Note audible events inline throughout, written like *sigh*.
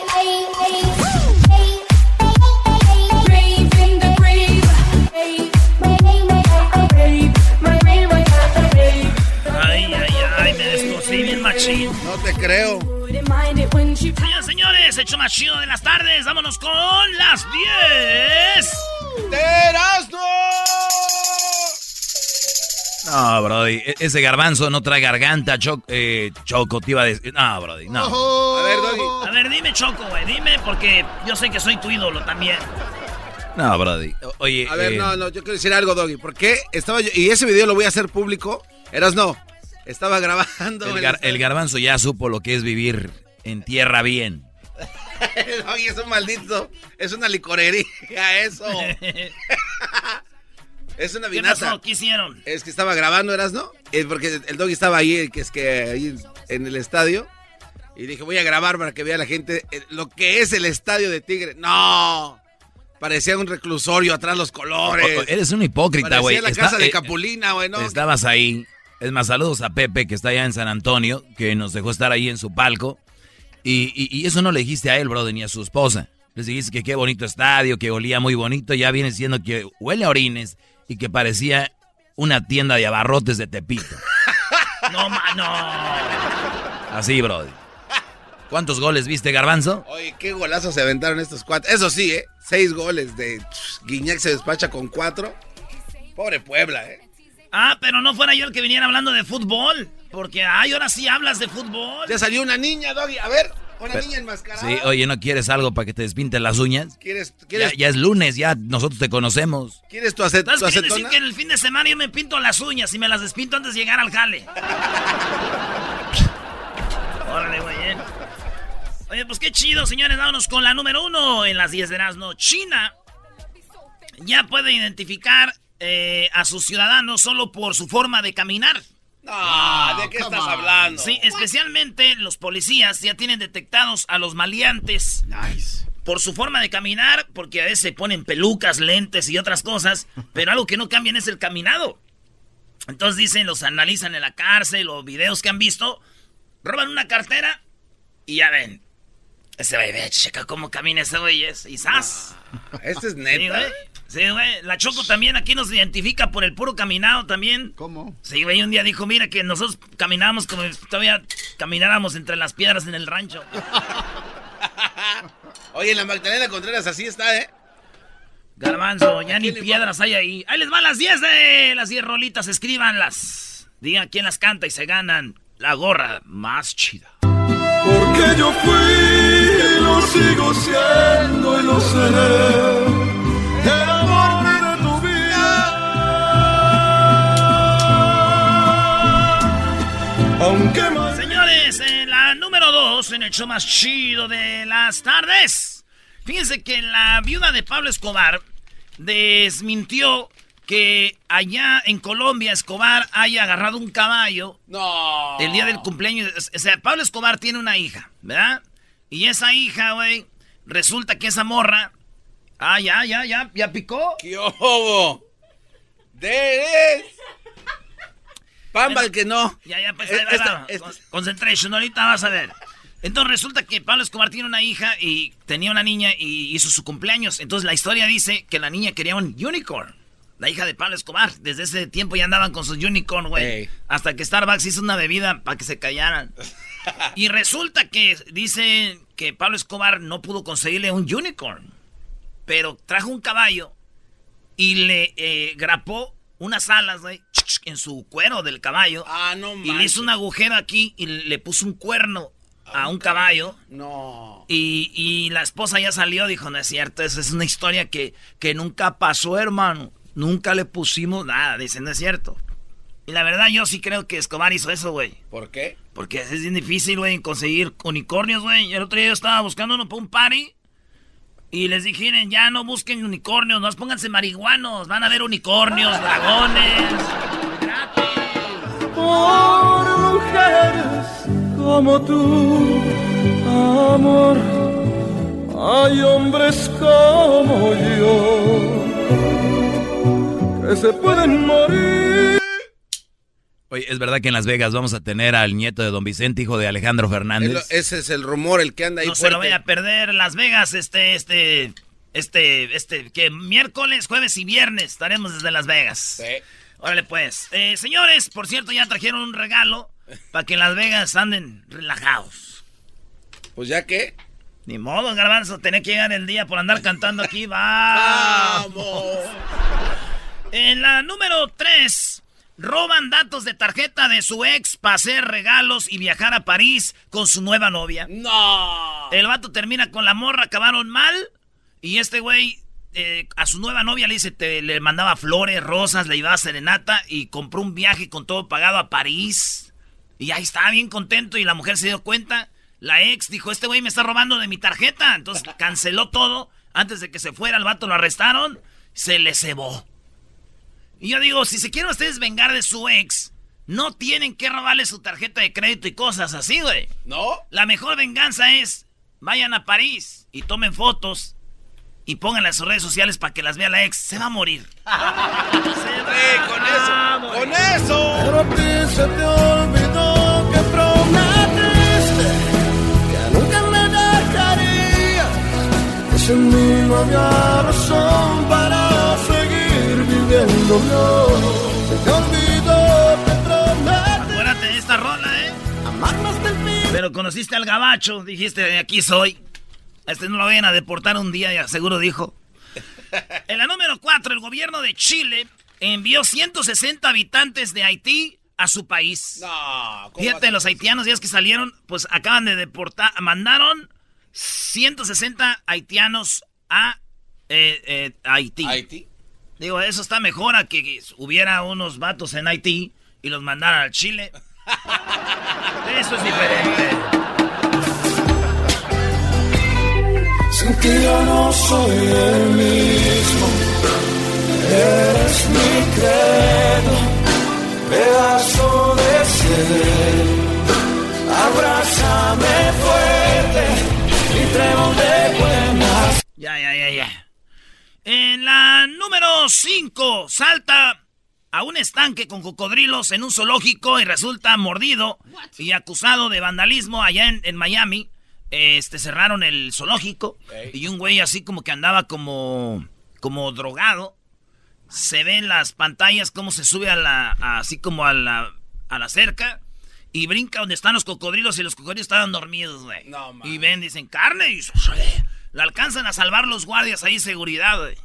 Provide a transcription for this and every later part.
*laughs* No te creo. Señoras señores, hecho más chido de las tardes. Vámonos con las 10. ¡Erasmo! No, Brody, e- ese garbanzo no trae garganta, Choc- eh, Choco, te iba a decir. No, Brody, no. A ver, Doggy. A ver, dime, Choco, güey, dime, porque yo sé que soy tu ídolo también. No, Brody. Oye, A ver, eh, no, no, yo quiero decir algo, Doggy. ¿Por qué estaba yo? Y ese video lo voy a hacer público. Eras no. Estaba grabando. el, gar- garbanzo ya supo lo que es vivir en tierra bien. *laughs* Doggy es un maldito. Es una licorería, eso. *laughs* es una ¿Qué vinata. pasó? ¿Qué hicieron? Es que estaba grabando, ¿eras no? Es porque el doggy estaba ahí, que es que ahí en el estadio. Y dije, voy a grabar para que vea la gente eh, lo que es el estadio de Tigre. ¡No! Parecía un reclusorio atrás los colores. O- o- eres un hipócrita, Parecía güey. la Está- casa de eh, Capulina, güey, ¿no? Estabas ahí. Es más, saludos a Pepe, que está allá en San Antonio, que nos dejó estar ahí en su palco. Y, y- y eso no le dijiste a él, brother, ni a su esposa. Les dijiste que qué bonito estadio, que olía muy bonito. Ya viene siendo que huele a orines y que parecía una tienda de abarrotes de Tepito. *laughs* No, ma, no. Así, brother. ¿Cuántos goles viste, Garbanzo? Oye, qué golazos se aventaron estos cuatro. Eso sí, ¿eh? Seis goles de Guiñac se despacha con cuatro. Pobre Puebla, ¿eh? Ah, pero no fuera yo el que viniera hablando de fútbol. Porque, ay, ahora sí hablas de fútbol. Ya salió una niña, Doggy. A ver, una niña enmascarada. Sí, oye, ¿no quieres algo para que te despinten las uñas? ¿Quieres, Ya, quieres, ya es lunes, ya nosotros te conocemos. ¿quieres tu, acet- ¿Estás tu acetona? decir que en el fin de semana yo me pinto las uñas y me las despinto antes de llegar al jale? *laughs* Órale, güey. eh. Oye, pues qué chido, señores. Vámonos con la número uno en las 10 de Erasmo. China ya puede identificar eh, a sus ciudadanos solo por su forma de caminar. No, ¿de qué estás hablando? Sí, especialmente los policías ya tienen detectados a los maleantes Nice. por su forma de caminar, porque a veces se ponen pelucas, lentes y otras cosas, pero algo que no cambian es el caminado. Entonces dicen, los analizan en la cárcel o videos que han visto, roban una cartera y ya ven. Ese ve, checa cómo camina ese güey, y ¡zas! Este es Sí, neta. güey. Sí, güey. La Choco también aquí nos identifica por el puro caminado también. ¿Cómo? Sí, güey, un día dijo, mira que nosotros caminamos como si todavía camináramos entre las piedras en el rancho. *laughs* Oye, la Magdalena Contreras así está, ¿eh? Garbanzo, ya ni piedras hay ahí. Ahí les van las 10 de las 10 rolitas, escríbanlas. Digan quién las canta y se ganan la gorra más chida. Porque yo fui, lo sigo siendo y lo seré. El Aunque más. Señores, en la número 2, en el show más chido de las tardes. Fíjense que la viuda de Pablo Escobar desmintió que allá en Colombia Escobar haya agarrado un caballo No. el día del cumpleaños. O sea, Pablo Escobar tiene una hija, ¿verdad? Y esa hija, güey, resulta que esa morra. Ah, ya, ya, ya, ya picó. ¡Qué obo! ¡De Pamba el que no. Ya, ya, pues Eh, ahí va, esta- va. esta- Con- Concentration, ahorita vas a ver. Entonces resulta que Pablo Escobar tiene una hija y tenía una niña y hizo su cumpleaños. Entonces la historia dice que la niña quería un unicorn. La hija de Pablo Escobar. Desde ese tiempo ya andaban con sus unicorn, güey. Ey. Hasta que Starbucks hizo una bebida para que se callaran. *laughs* y resulta que dice que Pablo Escobar no pudo conseguirle un unicorn. Pero trajo un caballo y le eh, grapó unas alas, güey, en su cuero del caballo. Ah, no Y le manches. hizo un agujero aquí y le puso un cuerno a un caballo. No. Y, y la esposa ya salió, dijo, no es cierto, esa es una historia que, que nunca pasó, hermano. Nunca le pusimos nada, dice, no es cierto. Y la verdad yo sí creo que Escobar hizo eso, güey. ¿Por qué? Porque es bien difícil, güey, conseguir unicornios, güey. El otro día yo estaba buscando uno para un party. Y les dijeron, ya no busquen unicornios, no pónganse marihuanos, van a ver unicornios, dragones. Por mujeres como tú, amor, hay hombres como yo que se pueden morir. Oye, es verdad que en Las Vegas vamos a tener al nieto de Don Vicente, hijo de Alejandro Fernández. ese es el rumor, el que anda ahí No se lo voy a perder. Las Vegas, este, este, este, este, que miércoles, jueves y viernes estaremos desde Las Vegas. Sí. Órale, pues. Eh, señores, por cierto, ya trajeron un regalo para que en Las Vegas anden relajados. Pues ya que. Ni modo, Garbanzo, tenía que llegar el día por andar cantando aquí. *laughs* ¡Vamos! En la número 3, roban datos de tarjeta de su ex para hacer regalos y viajar a París con su nueva novia. ¡No! El vato termina con la morra, acabaron mal. Y este güey eh, a su nueva novia le dice, te, le mandaba flores, rosas, le llevaba serenata y compró un viaje con todo pagado a París. Y ahí estaba bien contento y la mujer se dio cuenta. La ex dijo, este güey me está robando de mi tarjeta. Entonces canceló todo. Antes de que se fuera, el vato lo arrestaron. Se le cebó. Y yo digo, si se quieren ustedes vengar de su ex, no tienen que robarle su tarjeta de crédito y cosas así, güey. ¿No? La mejor venganza es, vayan a París y tomen fotos y pónganlas en sus redes sociales para que las vea la ex. Se va a morir. *laughs* se va con eso, con eso. Pero a ti se te olvidó que prometiste que nunca me dejarías. Que sin mí no había razón se te olvidó. Acuérdate de esta rola, ¿eh? Pero conociste al gabacho, dijiste, aquí soy. A este no lo vayan a deportar un día, ya seguro dijo. En la número 4, el gobierno de Chile envió 160 habitantes de Haití a su país. No, ¿cómo Fíjate, los haitianos días que salieron, pues acaban de deportar, mandaron 160 haitianos a eh, eh, Haití. Haití. Digo, eso está mejor a que hubiera unos vatos en Haití y los mandaran al Chile. Eso es diferente. Sin ti yo no soy el mismo. Eres mi credo, pedazo de ser. Abrázame fuerte y trébol de buenas. Ya, ya, ya, ya. En la número 5, salta a un estanque con cocodrilos en un zoológico y resulta mordido y acusado de vandalismo allá en, en Miami. Este, cerraron el zoológico y un güey así como que andaba como, como drogado. Se ve en las pantallas cómo se sube a la, a- así como a la, a la cerca y brinca donde están los cocodrilos y los cocodrilos estaban dormidos, güey. No, y ven, dicen, carne y la alcanzan a salvar los guardias ahí, seguridad, güey.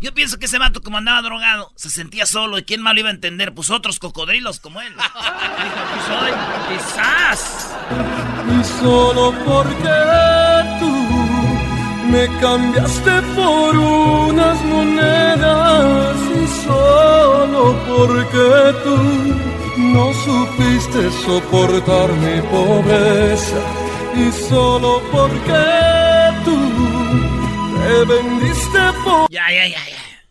Yo pienso que ese vato, como andaba drogado, se sentía solo. ¿Y quién más lo iba a entender? Pues otros cocodrilos como él. *laughs* Dijo, aquí soy. Quizás. Y solo porque tú me cambiaste por unas monedas. Y solo porque tú no supiste soportar mi pobreza. Y solo porque te vendiste por... Ya, ya, ya, ya.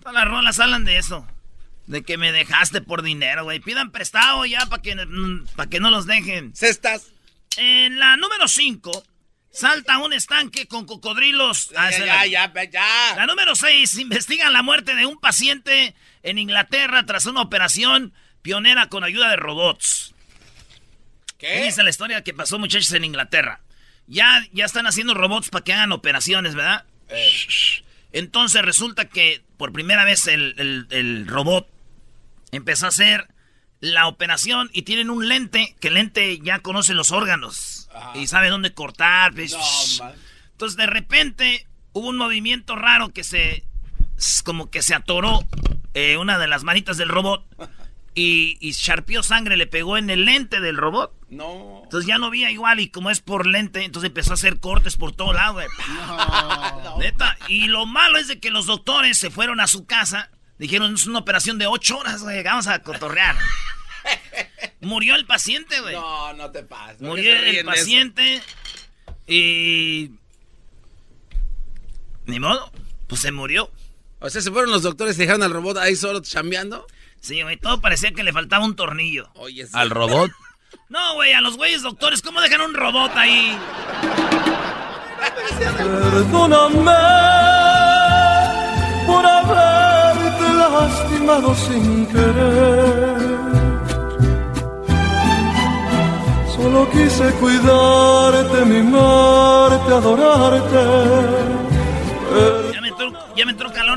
Todas las rolas hablan de eso. De que me dejaste por dinero, güey. Pidan prestado ya para que, para que no los dejen. Cestas. En la número 5, salta un estanque con cocodrilos. Ah, Ya, ya, ya. La número 6, investigan la muerte de un paciente en Inglaterra tras una operación pionera con ayuda de robots. ¿Qué? Esa es la historia que pasó, muchachos, en Inglaterra. Ya, ya están haciendo robots para que hagan operaciones, ¿verdad? Eh, Entonces resulta que por primera vez el, el- el robot empezó a hacer la operación y tienen un lente, que el lente ya conoce los órganos Ajá. y sabe dónde cortar. pues, No. Entonces de repente hubo un movimiento raro que se, como que se atoró eh, una de las manitas del robot *laughs* y, y charpió sangre, le pegó en el lente del robot. No. Entonces ya no veía igual y como es por lente, entonces empezó a hacer cortes por todo lado, güey. *laughs* Neta. Y lo malo es de que los doctores se fueron a su casa. Dijeron, es una operación de ocho horas, güey. Vamos a cotorrear. *laughs* Murió el paciente, güey. No, no te pases. ¿por qué Murió el paciente. Y. Ni modo, pues se murió. O sea, se fueron los doctores y dejaron al robot ahí solo chambeando. Sí, güey, todo parecía que le faltaba un tornillo. Oye, sí. ¿Al robot? *laughs* No, güey, a los güeyes doctores, ¿cómo dejan un robot ahí? Perdóname por haberte lastimado sin querer. Solo quise cuidarte, mimarte, adorarte. Ya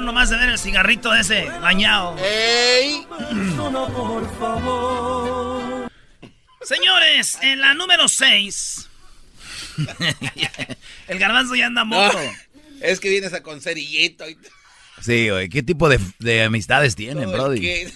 nomás de ver el cigarrito ese bañado. ¡Ey! Perdona, por favor. Señores, en la número 6. *laughs* el garbanzo ya anda No, moto. es que vienes a con cerillito y Sí, güey. ¿Qué tipo de, de amistades tienen, Brody? que-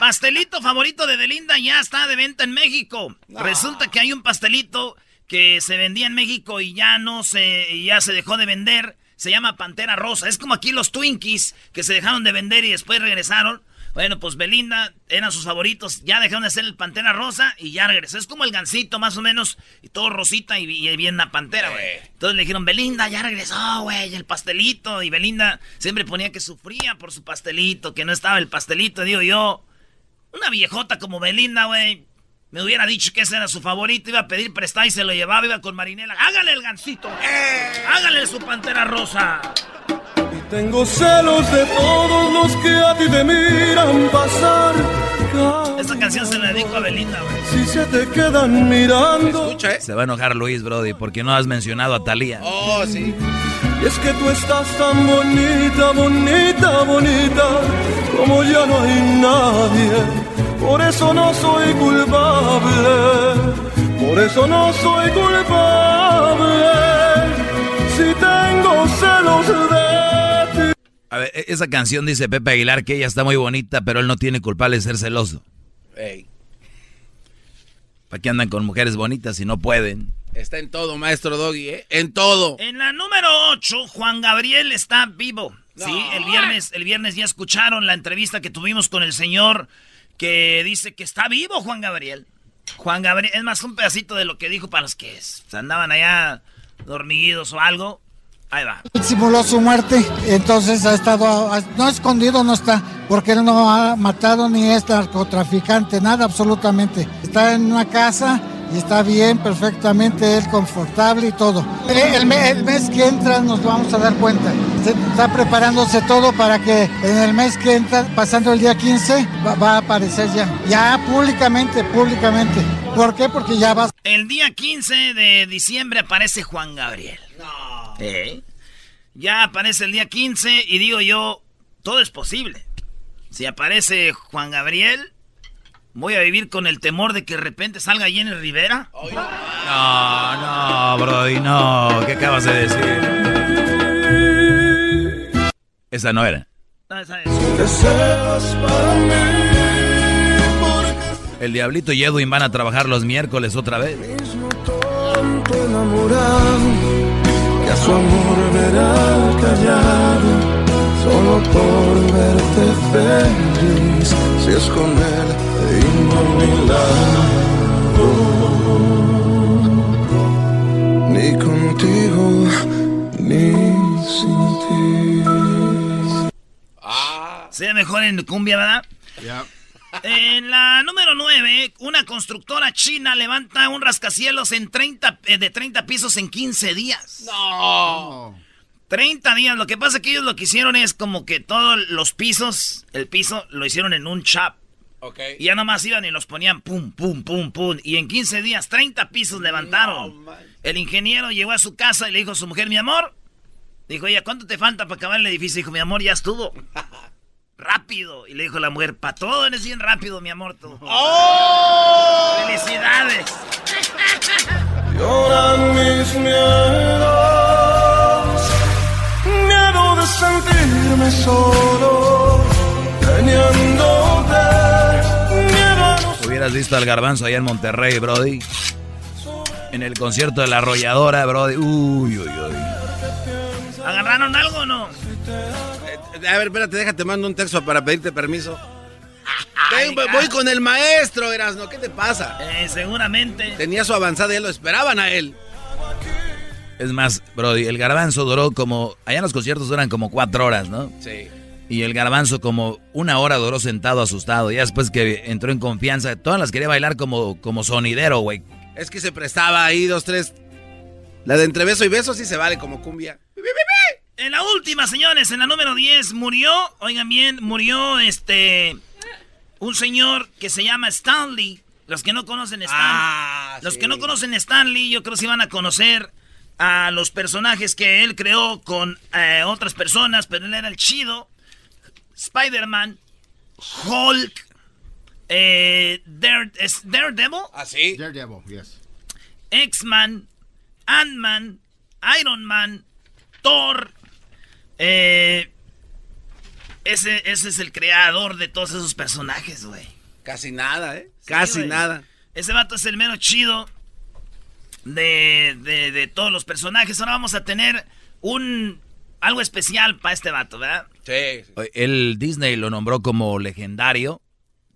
Pastelito favorito de Belinda ya está de venta en México. Resulta que hay un pastelito que se vendía en México y ya no se, ya se dejó de vender. Se llama Pantera Rosa. Es como aquí los Twinkies que se dejaron de vender y después regresaron. Bueno, pues Belinda eran sus favoritos. Ya dejaron de ser el Pantera Rosa y ya regresó. Es como el gancito, más o menos. Y todo rosita y, y bien la pantera, güey. Entonces le dijeron, Belinda, ya regresó, güey, el pastelito. Y Belinda siempre ponía que sufría por su pastelito, que no estaba el pastelito. Digo yo, una viejota como Belinda, güey. Me hubiera dicho que ese era su favorito, iba a pedir prestado y se lo llevaba, iba con Marinela. ¡Hágale el gancito! ¡Hágale su pantera rosa! Y tengo celos de todos los que a ti te miran pasar. Esta canción se la dedico a Belinda, güey. Si se te quedan mirando. Escucha, ¿eh? Se va a enojar Luis, Brody, porque no has mencionado a Talía. Oh, sí. Y es que tú estás tan bonita, bonita, bonita, como ya no hay nadie. Por eso no soy culpable, por eso no soy culpable. Si tengo celos de ti. A ver, e- esa canción dice Pepe Aguilar que ella está muy bonita, pero él no tiene culpable de ser celoso. Ey, ¿Para qué andan con mujeres bonitas si no pueden? está en todo, maestro Doggy, ¿eh? En todo. En la número 8, Juan Gabriel está vivo. Sí, el viernes, el viernes ya escucharon la entrevista que tuvimos con el señor que dice que está vivo Juan Gabriel. Juan Gabriel, es más un pedacito de lo que dijo para los que andaban allá dormidos o algo. Ahí va. simuló su muerte, entonces ha estado, no escondido no está, porque él no ha matado ni es narcotraficante, nada absolutamente. Está en una casa y está bien, perfectamente, él confortable y todo. El, el me- el mes que entra nos vamos a dar cuenta. Se- está preparándose todo para que en el mes que entra, pasando el día 15, va, va a aparecer ya, ya públicamente, públicamente. ¿Por qué? Porque ya va El día 15 de diciembre aparece Juan Gabriel. No. Ya aparece el día 15 y digo yo, todo es posible. Si aparece Juan Gabriel, voy a vivir con el temor de que de repente salga Jenny Rivera. No, no, Brody, no. ¿Qué acabas de decir? Esa no era. No, esa es- El Diablito y Edwin van a trabajar los miércoles otra vez. mismo tonto enamorado, que a su amor verá callado, solo por verte feliz, si es con él y no a mi lado, ni contigo, ni sin ti. Sea mejor en cumbia, ¿verdad? En la número 9, una constructora china levanta un rascacielos en 30, eh, de 30 pisos en 15 días. No. 30 días. Lo que pasa es que ellos lo que hicieron es como que todos los pisos, el piso, lo hicieron en un chap. Ok. Y ya nomás iban y los ponían pum, pum, pum, pum. Y en 15 días, 30 pisos levantaron. el ingeniero llegó a su casa y le dijo a su mujer, mi amor. Dijo, ella, ¿cuánto te falta para acabar el edificio? Dijo, mi amor, ya estuvo. *laughs* rápido. Y le dijo la mujer, para todo eres bien rápido, mi amor, tú. *laughs* ¡Oh! ¡Felicidades! Lloran mis miedos, sentirme solo, teniéndote, Hubieras visto al garbanzo allá en Monterrey, Brody. En el concierto de la arrolladora, Brody. Uy, uy, uy. ¿Agarraron algo o no? Eh, A ver, espérate, déjate, mando un texto para pedirte permiso. Ven, voy- voy con el maestro, Erasno, ¿qué te pasa? Eh, seguramente. Tenía su avanzada y ya lo esperaban a él. Es más, Brody, el garbanzo duró como. Allá en los conciertos duran como cuatro horas, ¿no? Sí. Y el garbanzo como una hora duró sentado asustado. Ya después que entró en confianza, todas las quería bailar como, como sonidero, güey. Es que se prestaba ahí dos, tres. La de entre beso y beso sí se vale como cumbia. En la última, señores, en la número 10 murió, oigan bien, murió este. Un señor que se llama Stanley. Los que no conocen Stanley. Ah, los sí. que no conocen Stanley, yo creo que sí van a conocer a los personajes que él creó con eh, otras personas, pero él era el chido. Spider-Man, Hulk, eh, Dare- ¿es Daredevil, ¿Ah, sí? Daredevil, yes. X-Man, Ant-Man, Iron Man, Thor. eh, ese, ese es el creador de todos esos personajes, güey. Casi nada, ¿eh? Casi nada. Ese vato es el mero chido de, de, de todos los personajes. Ahora vamos a tener un algo especial para este vato, ¿verdad? Sí. El Disney lo nombró como legendario.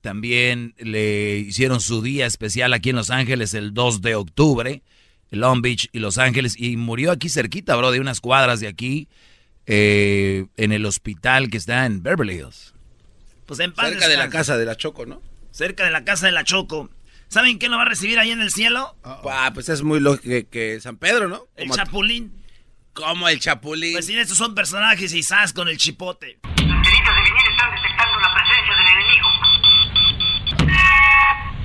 También le hicieron su día especial aquí en Los Ángeles el 2 de octubre, en Long Beach y Los Ángeles. Y murió aquí cerquita, bro, de unas cuadras de aquí, eh, en el hospital que está en Beverly Hills. Pues en paz Cerca de la casa de la Choco, ¿no? Cerca de la casa de la Choco. ¿Saben quién lo va a recibir ahí en el cielo? Ah, pues es muy lógico que, que San Pedro, ¿no? El Como, Chapulín. como el Chapulín. Pues sí, estos son personajes y sas con el chipote. Los de vinil están detectando la presencia del enemigo.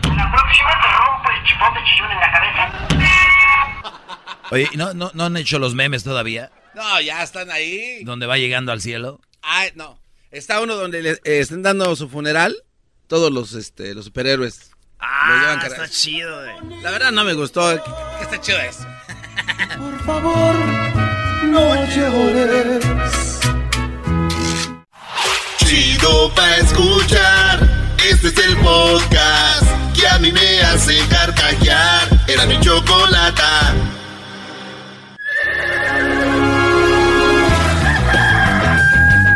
En la próxima te rompo el chipote chillón en la cabeza. Oye, ¿no, no, ¿no han hecho los memes todavía? No, ya están ahí. Donde va llegando al cielo. Ah, no. Está uno donde le eh, están dando su funeral. Todos los, este, los superhéroes. Lo llevan Ah, está chido, güey. La verdad no me gustó. ¿Qué, qué está chido eso? *laughs* Por favor, no llores. Chido pa' escuchar. Este es el podcast que a mí me hace carcajear. Era mi chocolata.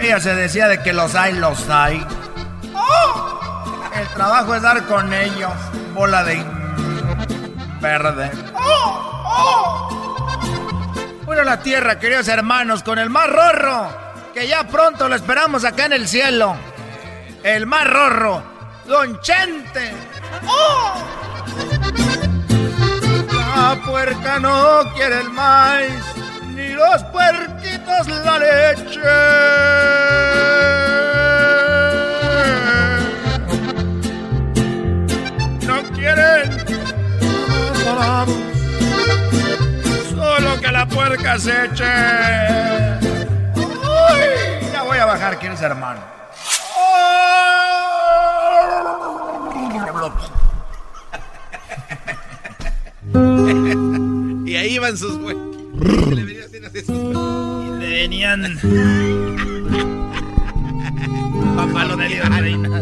Ella se decía de que los hay, los hay. El trabajo es dar con ellos. Bola de verde. Bueno, la tierra, queridos hermanos, con el más rorro. Que ya pronto lo esperamos acá en el cielo. El más rorro, Don Chente. La puerca no quiere el maíz, ni los puerquitos la leche. No quieren solo que la puerca se eche. Uy, ya voy a bajar, ¿quieres hermano? *laughs* Y ahí van sus güey. *laughs* Y le venían. Papá lo medio tenía. reina.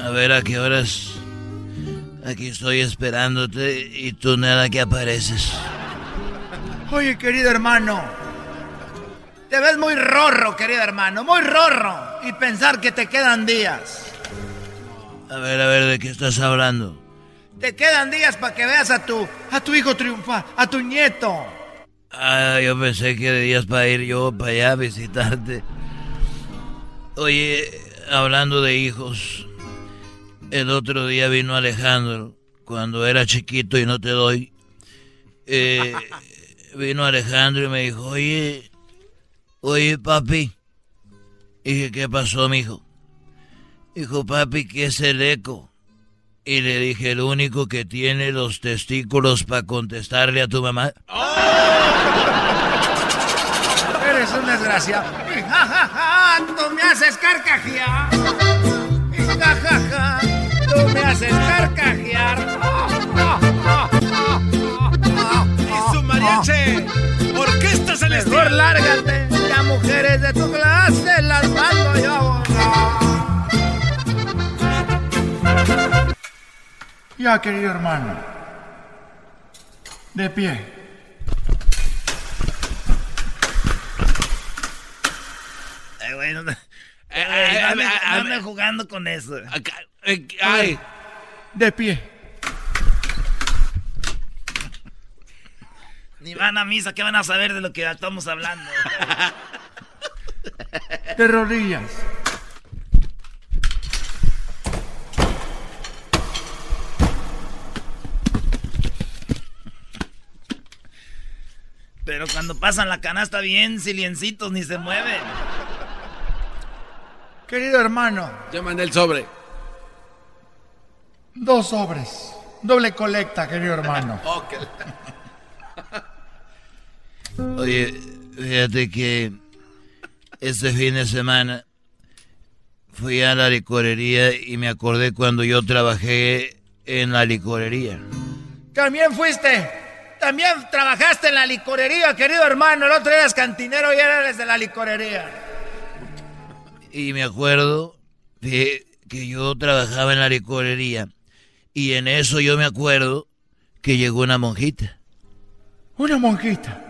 A ver a qué horas. Aquí estoy esperándote y tú nada que apareces. Oye, querido hermano. Te ves muy rorro, querido hermano, muy rorro. Y pensar que te quedan días. A ver, a ver, ¿de qué estás hablando? Te quedan días para que veas a tu, a tu hijo triunfar, a tu nieto. Ah, yo pensé que debías para ir yo para allá a visitarte. Oye, hablando de hijos, el otro día vino Alejandro, cuando era chiquito y no te doy. eh, *laughs* vino Alejandro y me dijo, oye, oye papi. Dije, ¿qué pasó, mijo? Dijo, papi, ¿qué es el eco? Y le dije, el único que tiene los testículos para contestarle a tu mamá. *laughs* Eres un desgraciado. *laughs* Ja, ja, ja, tú me haces carcajear. *laughs* Ja, ja, ja, tú me haces carcajear. ¡Y su mariachi! ¡Orquesta Celestial! Mejor lárgate, ya mujeres de tu clase las mando yo. Ya, querido hermano. De pie. Ay, güey, no, Eh, Ay, eh, jugando con eso. acá, eh, ¡Ay! De pie. Ni van a misa, ¿qué van a saber de lo que estamos hablando? De rodillas. Pero cuando pasan la canasta bien siliencitos, ni se mueven. Querido hermano, Ya mandé el sobre. dos sobres. Doble colecta, querido hermano. *laughs* Ok. *laughs* Oye, fíjate que este fin de semana fui a la licorería y me acordé cuando yo trabajé en la licorería. También fuiste. También trabajaste en la licorería, querido hermano. El otro día eras cantinero y eres de la licorería. Y me acuerdo de que yo trabajaba en la licorería y en eso yo me acuerdo que llegó una monjita. Una monjita.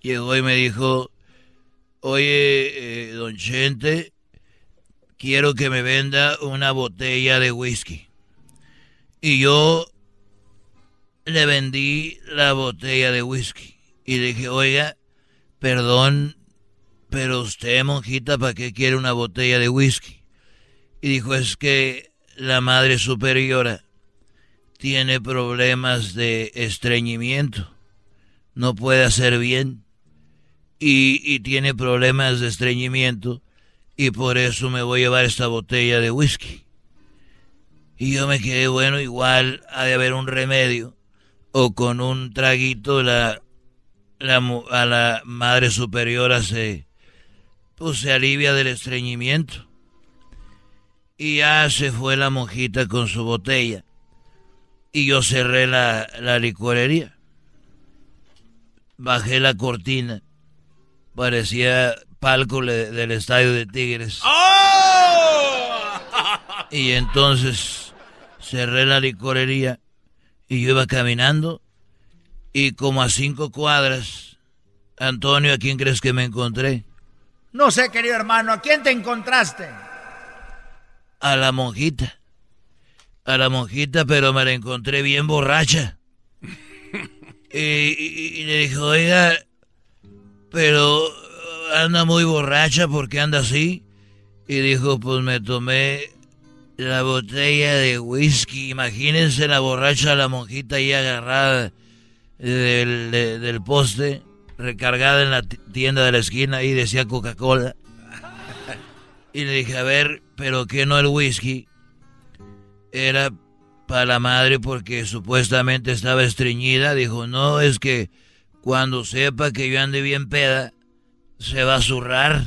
Llegó y me dijo, oye, eh, don Chente, quiero que me venda una botella de whisky. Y yo le vendí la botella de whisky. Y dije, oiga, perdón, pero usted, monjita, ¿para qué quiere una botella de whisky? Y dijo, es que la madre superiora tiene problemas de estreñimiento. No puede hacer bien. Y, y tiene problemas de estreñimiento. Y por eso me voy a llevar esta botella de whisky. Y yo me quedé, bueno, igual ha de haber un remedio. O con un traguito la, la a la madre superiora se, pues se alivia del estreñimiento. Y ya se fue la monjita con su botella. Y yo cerré la, la licorería. Bajé la cortina. Parecía palco le- del estadio de Tigres. Y entonces cerré la licorería y yo iba caminando y como a cinco cuadras, Antonio, ¿a quién crees que me encontré? No sé, querido hermano, ¿a quién te encontraste? A la monjita. A la monjita, pero me la encontré bien borracha. Y, y- y le dije, oiga, pero anda muy borracha porque anda así. Y dijo, pues me tomé la botella de whisky. Imagínense la borracha, la monjita ahí agarrada del, de- del poste, recargada en la ti- tienda de la esquina y decía Coca-Cola. Y le dije, a ver, pero que no el whisky era para la madre porque supuestamente estaba estreñida. Dijo, no, es que cuando sepa que yo ande bien peda, se va a zurrar.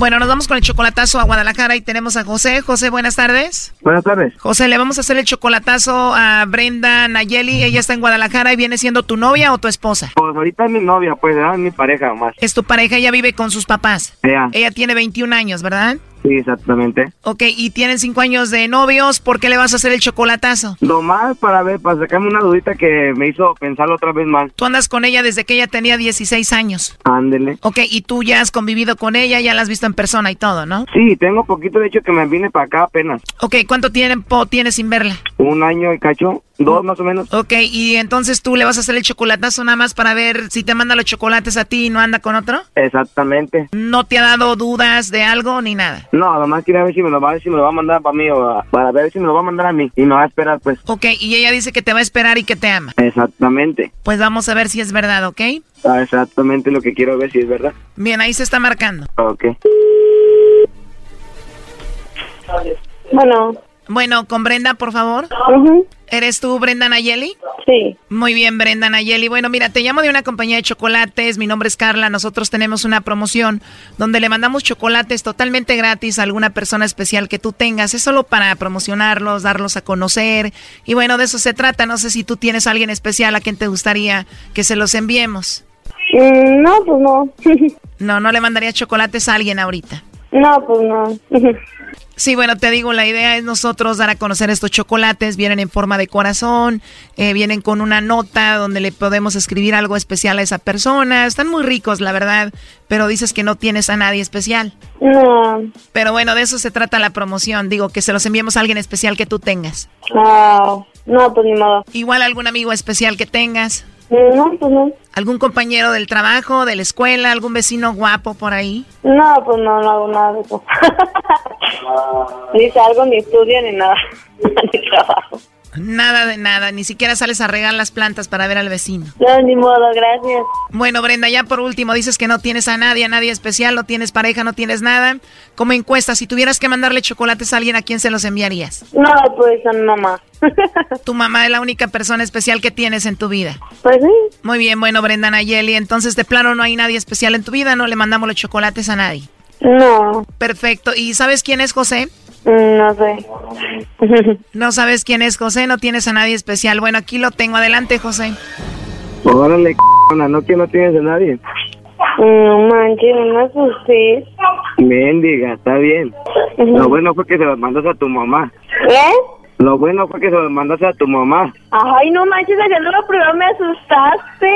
Bueno, nos vamos con el chocolatazo a Guadalajara y tenemos a José. José, buenas tardes. Buenas tardes. José, le vamos a hacer el chocolatazo a Brenda Nayeli. Ella está en Guadalajara y viene siendo tu novia o tu esposa. Pues ahorita es mi novia, pues, ¿verdad? Es mi pareja más. Es tu pareja, ella vive con sus papás. Ella. Ella tiene 21 años, ¿verdad? Sí, exactamente. Ok, y tienen cinco años de novios, ¿por qué le vas a hacer el chocolatazo? Nomás para ver, para sacarme una dudita que me hizo pensarlo otra vez más. Tú andas con ella desde que ella tenía 16 años. Ándele. Ok, y tú ya has convivido con ella, ya la has visto en persona y todo, ¿no? Sí, tengo poquito, de hecho, que me vine para acá apenas. Ok, ¿cuánto tiempo tienes sin verla? Un año y cacho, dos más o menos. Ok, y entonces tú le vas a hacer el chocolatazo nada más para ver si te manda los chocolates a ti y no anda con otro? Exactamente. ¿No te ha dado dudas de algo ni nada? No, nomás quería ver si me lo va, si me lo va a mandar para mí o para ver si me lo va a mandar a mí y no va a esperar, pues. Ok, y ella dice que te va a esperar y que te ama. Exactamente. Pues vamos a ver si es verdad, ¿ok? Ah, exactamente lo que quiero ver si es verdad. Bien, ahí se está marcando. Ok. Bueno. Bueno, con Brenda, por favor. ¿Eres tú Brenda Nayeli? Sí. Muy bien, Brenda Nayeli. Bueno, mira, te llamo de una compañía de chocolates. Mi nombre es Carla. Nosotros tenemos una promoción donde le mandamos chocolates totalmente gratis a alguna persona especial que tú tengas. Es solo para promocionarlos, darlos a conocer. Y bueno, de eso se trata. No sé si tú tienes a alguien especial a quien te gustaría que se los enviemos. Mm, no, pues no. *laughs* no, no le mandaría chocolates a alguien ahorita. No, pues no. *laughs* Sí, bueno, te digo, la idea es nosotros dar a conocer estos chocolates. Vienen en forma de corazón, eh, vienen con una nota donde le podemos escribir algo especial a esa persona. Están muy ricos, la verdad, pero dices que no tienes a nadie especial. No. Pero bueno, de eso se trata la promoción. Digo, que se los enviemos a alguien especial que tú tengas. No, no, pues ni modo. Igual algún amigo especial que tengas. No, pues no. ¿Algún compañero del trabajo, de la escuela, algún vecino guapo por ahí? No, pues no, no hago nada de eso. *laughs* ni salgo, ni estudio, ni nada. *laughs* ni trabajo. Nada de nada, ni siquiera sales a regar las plantas para ver al vecino. No, ni modo, gracias. Bueno, Brenda, ya por último, dices que no tienes a nadie, a nadie especial, no tienes pareja, no tienes nada. Como encuesta, si tuvieras que mandarle chocolates a alguien, ¿a quién se los enviarías? No, pues a mi mamá. *laughs* tu mamá es la única persona especial que tienes en tu vida. Pues sí. Muy bien, bueno, Brenda Nayeli, entonces de plano no hay nadie especial en tu vida, no le mandamos los chocolates a nadie. No. Perfecto. ¿Y sabes quién es José? No sé. no sabes quién es José, no tienes a nadie especial. Bueno, aquí lo tengo. Adelante, José. Órale, no que no tienes a nadie. No manches, no me asustes. Mendiga, está bien. Lo bueno fue que se los mandas a tu mamá. ¿Eh? Lo bueno fue que se los mandas a tu mamá. Ay, no manches, haciendo la prueba me asustaste.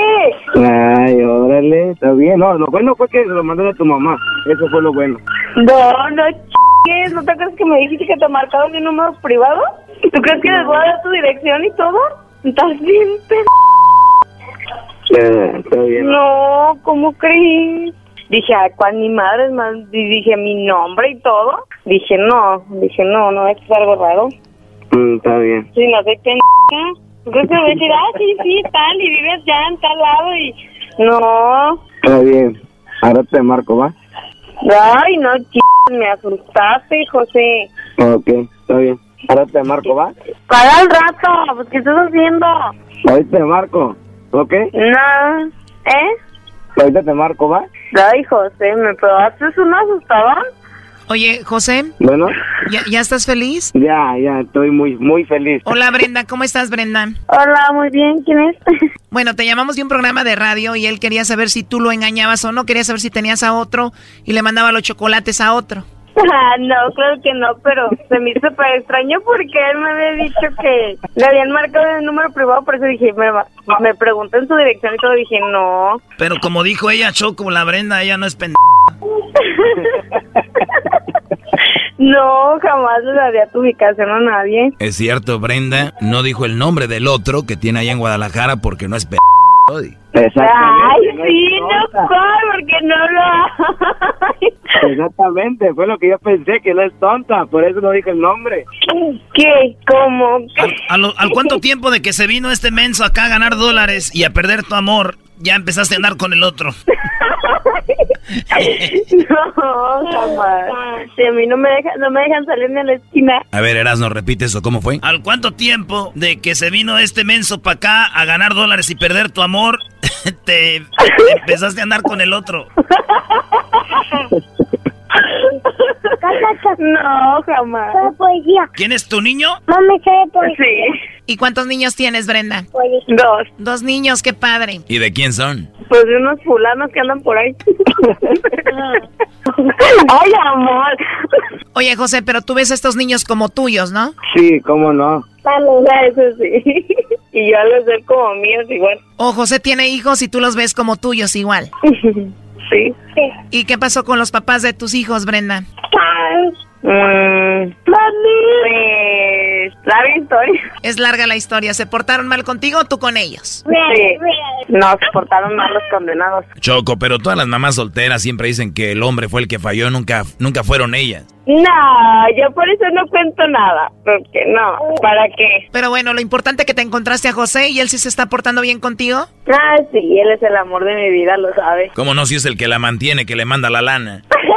Ay, órale, está bien. No, lo bueno fue que se los mandas a tu mamá. Eso fue lo bueno. No, no ch... ¿No te acuerdas que me dijiste que te marcaron mi número privado? ¿Tú crees que les voy a dar tu dirección y todo? Estás bien, Eh, está bien. No, ¿cómo crees? Dije, ay, ¿cuál mi madre? más? Y dije mi nombre y todo. Dije, no, dije, no, no, esto es algo raro. Mm, está bien. Sí, no soy pendeja. ¿Tú crees que me voy a decir, ah, sí, sí, tal, y vives ya en tal lado y... No. Está bien. Ahora te marco, ¿va? Ay, no, ch... me asustaste, José. Ok, está bien. Ahora te marco, ¿va? Para el rato, pues, ¿qué estás haciendo? Ahorita te marco, ¿ok? No, ¿eh? Ahorita te marco, ¿va? Ay, José, ¿me probaste un asustadón? Oye, José. Bueno. ¿Ya, ¿Ya estás feliz? Ya, ya, estoy muy, muy feliz. Hola, Brenda, ¿cómo estás, Brenda? Hola, muy bien, ¿quién es? *laughs* Bueno, te llamamos de un programa de radio y él quería saber si tú lo engañabas o no, quería saber si tenías a otro y le mandaba los chocolates a otro. Ah, no, creo que no, pero se me hizo súper extraño porque él me había dicho que le habían marcado el número privado, por eso dije, me, me preguntó en su dirección y todo, dije, no. Pero como dijo ella, Choco, la Brenda, ella no es pendeja. *laughs* no, jamás le daría tu ubicación a nadie. Es cierto, Brenda no dijo el nombre del otro que tiene allá en Guadalajara porque no es Ay, sí, no porque no lo hay. Exactamente, fue lo que yo pensé, que no es tonta, por eso no dije el nombre. ¿Qué? ¿Cómo? ¿Al, al, cuánto tiempo de que se vino este menso acá a ganar dólares y a perder tu amor, ya empezaste a andar con el otro? *laughs* no, jamás. Si a mí no me, dejan, no me dejan salir ni a la esquina. A ver, Eras, ¿no repite eso? ¿Cómo fue? ¿Al cuánto tiempo de que se vino este menso para acá a ganar dólares y perder tu amor, te, *laughs* te empezaste a andar con el otro? *laughs* No, jamás. ¿Quién es tu niño? Mami, Sí. ¿Y cuántos niños tienes, Brenda? Dos. Dos niños, qué padre. ¿Y de quién son? Pues de unos fulanos que andan por ahí. *laughs* Ay, amor. Oye, José, pero tú ves a estos niños como tuyos, ¿no? Sí, cómo no. Eso sí. Y yo los veo como míos igual. O José tiene hijos y tú los ves como tuyos igual. *laughs* Sí. ¿Y qué pasó con los papás de tus hijos, Brenda? Mm, pues, larga historia. Es larga la historia. ¿Se portaron mal contigo o tú con ellos? Sí. No, se portaron mal los condenados. Choco, pero todas las mamás solteras siempre dicen que el hombre fue el que falló, nunca, nunca fueron ellas. No, yo por eso no cuento nada. Porque no, ¿para qué? Pero bueno, lo importante es que te encontraste a José y él sí se está portando bien contigo. Ah, sí, él es el amor de mi vida, lo sabe. ¿Cómo no si es el que la mantiene, que le manda la lana? *laughs*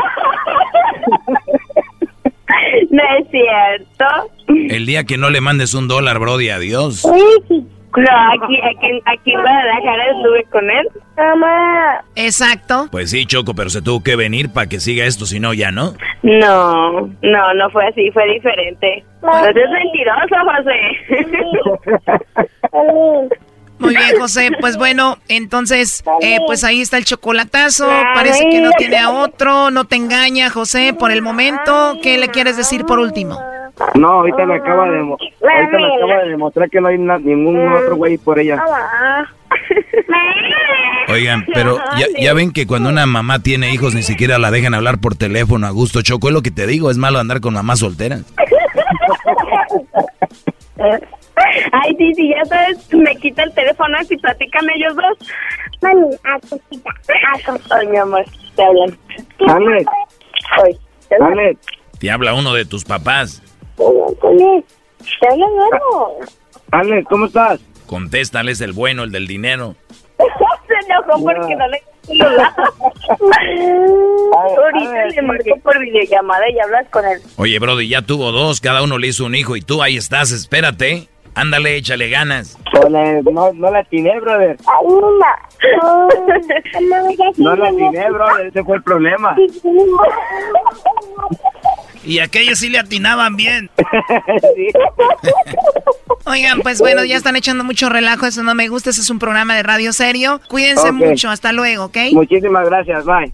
No es cierto. El día que no le mandes un dólar, Brody, adiós. No, aquí, aquí, aquí en Guadalajara estuve con él. Mamá. Exacto. Pues sí, Choco, pero se tuvo que venir para que siga esto, si no, ya no. No, no, no fue así, fue diferente. No seas mentiroso, José. *laughs* *laughs* Muy bien, José. Pues bueno, entonces, eh, pues ahí está el chocolatazo. Parece que no tiene a otro. No te engaña, José, por el momento. ¿Qué le quieres decir por último? No, ahorita me acaba de, ahorita me acaba de demostrar que no hay na- ningún otro güey por ella. *laughs* Oigan, pero ya, ya ven que cuando una mamá tiene hijos ni siquiera la dejan hablar por teléfono a gusto, Choco. Es lo que te digo, es malo andar con mamás solteras. *laughs* Ay, sí, sí, ya sabes, me quita el teléfono y platícame ellos dos. Mami, a cosita, a Ay, mi amor, te hablan. Alex, Ay, te hablan. Alex, Te habla uno de tus papás. Te hablan luego. Alex, ¿cómo estás? Contéstale, es el bueno, el del dinero. *laughs* Se enojó porque no le Ahorita le marqué por videollamada y hablas con él. Oye, Brody, ya tuvo dos, cada uno le hizo un hijo y tú ahí estás, espérate. Ándale, échale ganas. No, no la atiné, brother. No la atiné, brother. Ese fue el problema. *laughs* Y aquellos sí le atinaban bien. *laughs* Oigan, pues bueno, ya están echando mucho relajo. Eso no me gusta. Ese es un programa de radio serio. Cuídense mucho. Hasta luego, ¿ok? Muchísimas gracias, bye.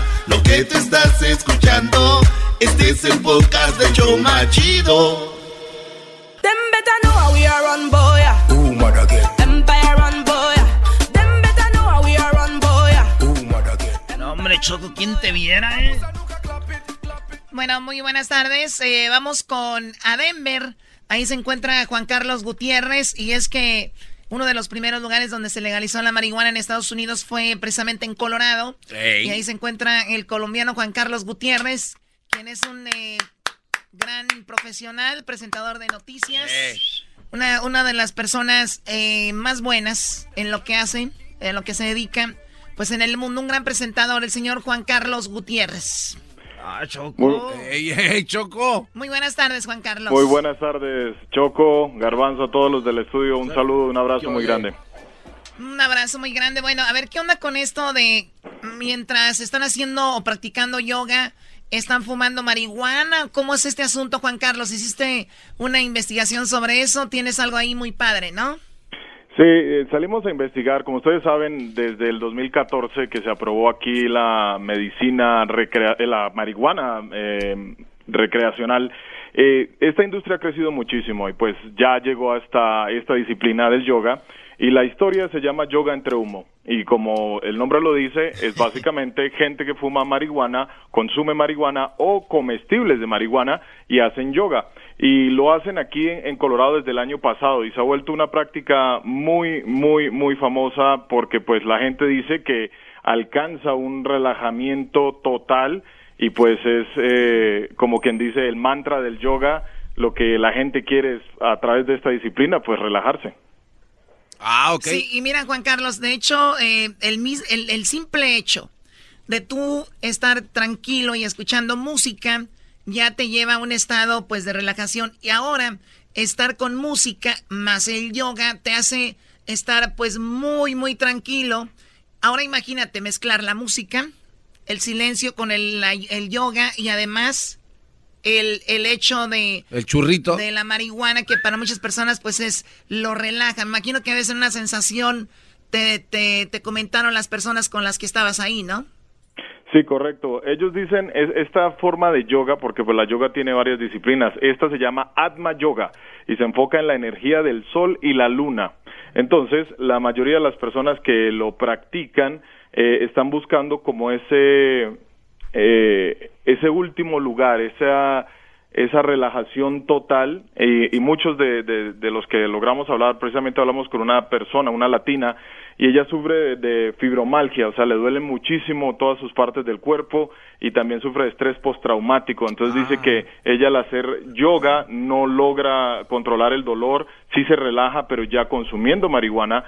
Lo que te estás escuchando, este es el podcast de Choma Chido. Them better know how we are run, boy. Empire run, boy. Them better know how we are run, boy. No, hombre, Choco, ¿quién te viera, eh? Bueno, muy buenas tardes. Eh, vamos con a Denver. Ahí se encuentra Juan Carlos Gutiérrez y es que uno de los primeros lugares donde se legalizó la marihuana en Estados Unidos fue precisamente en Colorado. Y ahí se encuentra el colombiano Juan Carlos Gutiérrez, quien es un eh, gran profesional, presentador de noticias. Una, una de las personas eh, más buenas en lo que hace, en lo que se dedica, pues en el mundo, un gran presentador, el señor Juan Carlos Gutiérrez. Ah, Choco. Muy- *laughs* ¡Ey, ey, Choco! Muy buenas tardes, Juan Carlos. Muy buenas tardes, Choco, Garbanzo, a todos los del estudio. Un saludo, un abrazo muy grande. Un abrazo muy grande. Bueno, a ver, ¿qué onda con esto de mientras están haciendo o practicando yoga, están fumando marihuana? ¿Cómo es este asunto, Juan Carlos? ¿Hiciste una investigación sobre eso? Tienes algo ahí muy padre, ¿no? Sí, eh, salimos a investigar. Como ustedes saben, desde el 2014 que se aprobó aquí la medicina, eh, la marihuana eh, recreacional, eh, esta industria ha crecido muchísimo y pues ya llegó hasta esta disciplina del yoga y la historia se llama yoga entre humo. Y como el nombre lo dice es básicamente *laughs* gente que fuma marihuana, consume marihuana o comestibles de marihuana y hacen yoga. Y lo hacen aquí en, Colorado desde el año pasado. Y se ha vuelto una práctica muy muy muy famosa porque pues la gente dice que alcanza un relajamiento total y pues es eh, como quien dice el mantra del yoga. Lo que la gente quiere es a través de esta disciplina pues relajarse Ah, ok. Sí, y mira, Juan Carlos, de hecho, eh, el, el, el simple hecho de tú estar tranquilo y escuchando música, ya te lleva a un estado pues de relajación. Y ahora estar con música más el yoga te hace estar pues muy, muy tranquilo. Ahora imagínate mezclar la música, el silencio con el, el yoga y además el, el hecho de... El churrito. De la marihuana que para muchas personas pues es lo relaja. Me imagino que a veces una sensación te, te, te comentaron las personas con las que estabas ahí, ¿no? Sí, correcto. Ellos dicen es esta forma de yoga, porque pues la yoga tiene varias disciplinas. Esta se llama Atma Yoga y se enfoca en la energía del sol y la luna. Entonces, la mayoría de las personas que lo practican eh, están buscando como ese eh, ese último lugar, esa esa relajación total y, muchos de, de, los que logramos hablar, precisamente hablamos con una persona, una latina, y ella sufre de, fibromalgia, o sea, le duelen muchísimo todas sus partes del cuerpo y también sufre de estrés postraumático. Entonces dice Ah. que ella al hacer yoga no logra controlar el dolor, sí se relaja, pero ya consumiendo marihuana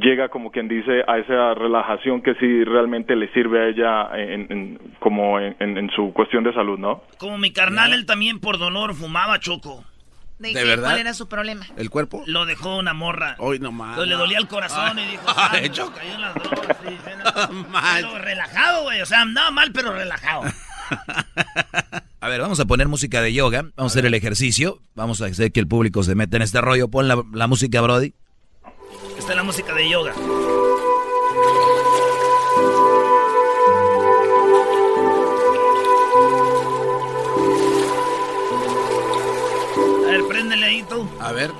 llega como quien dice a esa relajación que sí realmente le sirve a ella en, en- como en, en- en su cuestión de salud, ¿no? Como mi carnal, él también por dolor fumaba choco. ¿De, verdad? ¿Cuál era su problema? ¿El cuerpo? Lo dejó una morra. Hoy no más. Entonces le dolía el corazón y dijo, Ay, "Ah, Choco. cayó en las drogas. sí, *laughs* bueno". Pero relajado, güey. O sea, andaba mal, pero relajado. *laughs* A ver, vamos a poner música de yoga, vamos a hacer el ejercicio, vamos a hacer que el público se meta en este rollo. Pon la, la música, Brody. Esta es la música de yoga. A ver, préndele ahí tú. A ver.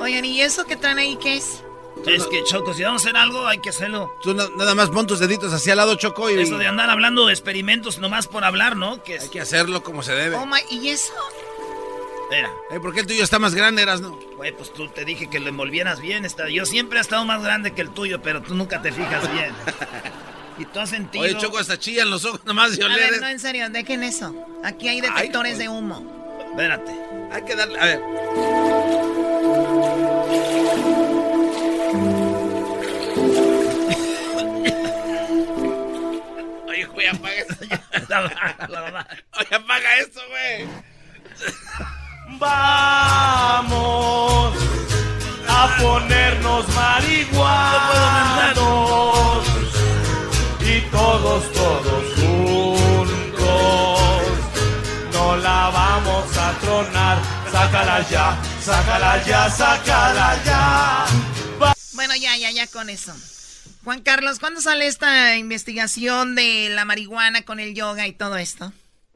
Oigan, ¿y eso que traen ahí qué es? Es que, Choco, si vamos a hacer algo, hay que hacerlo. Tú na- nada más pon tus deditos hacia el lado, Choco, y Eso de andar hablando de experimentos nomás por hablar, ¿no? Que hay que hacerlo como se debe. Oh my, ¿y eso? Espera. Eh, ¿Por qué el tuyo está más grande, eras no? Güey, pues tú te dije que lo envolvieras bien. Está... Yo siempre he estado más grande que el tuyo, pero tú nunca te fijas bien. *laughs* y tú has sentido... Oye, Choco, hasta chillan los ojos nomás de A oler. ver, no, en serio, dejen eso. Aquí hay detectores de humo. Espérate. Hay que darle, a ver. *laughs* Oye, güey, apaga eso. *laughs* Oye, apaga eso, güey. Vamos a ponernos marihuanos y todos, todos juntos. No la vamos a tronar. Sácala ya, sácala ya, sácala ya. Bueno, ya, ya, ya con eso. Juan Carlos, ¿cuándo sale esta investigación de la marihuana con el yoga y todo esto?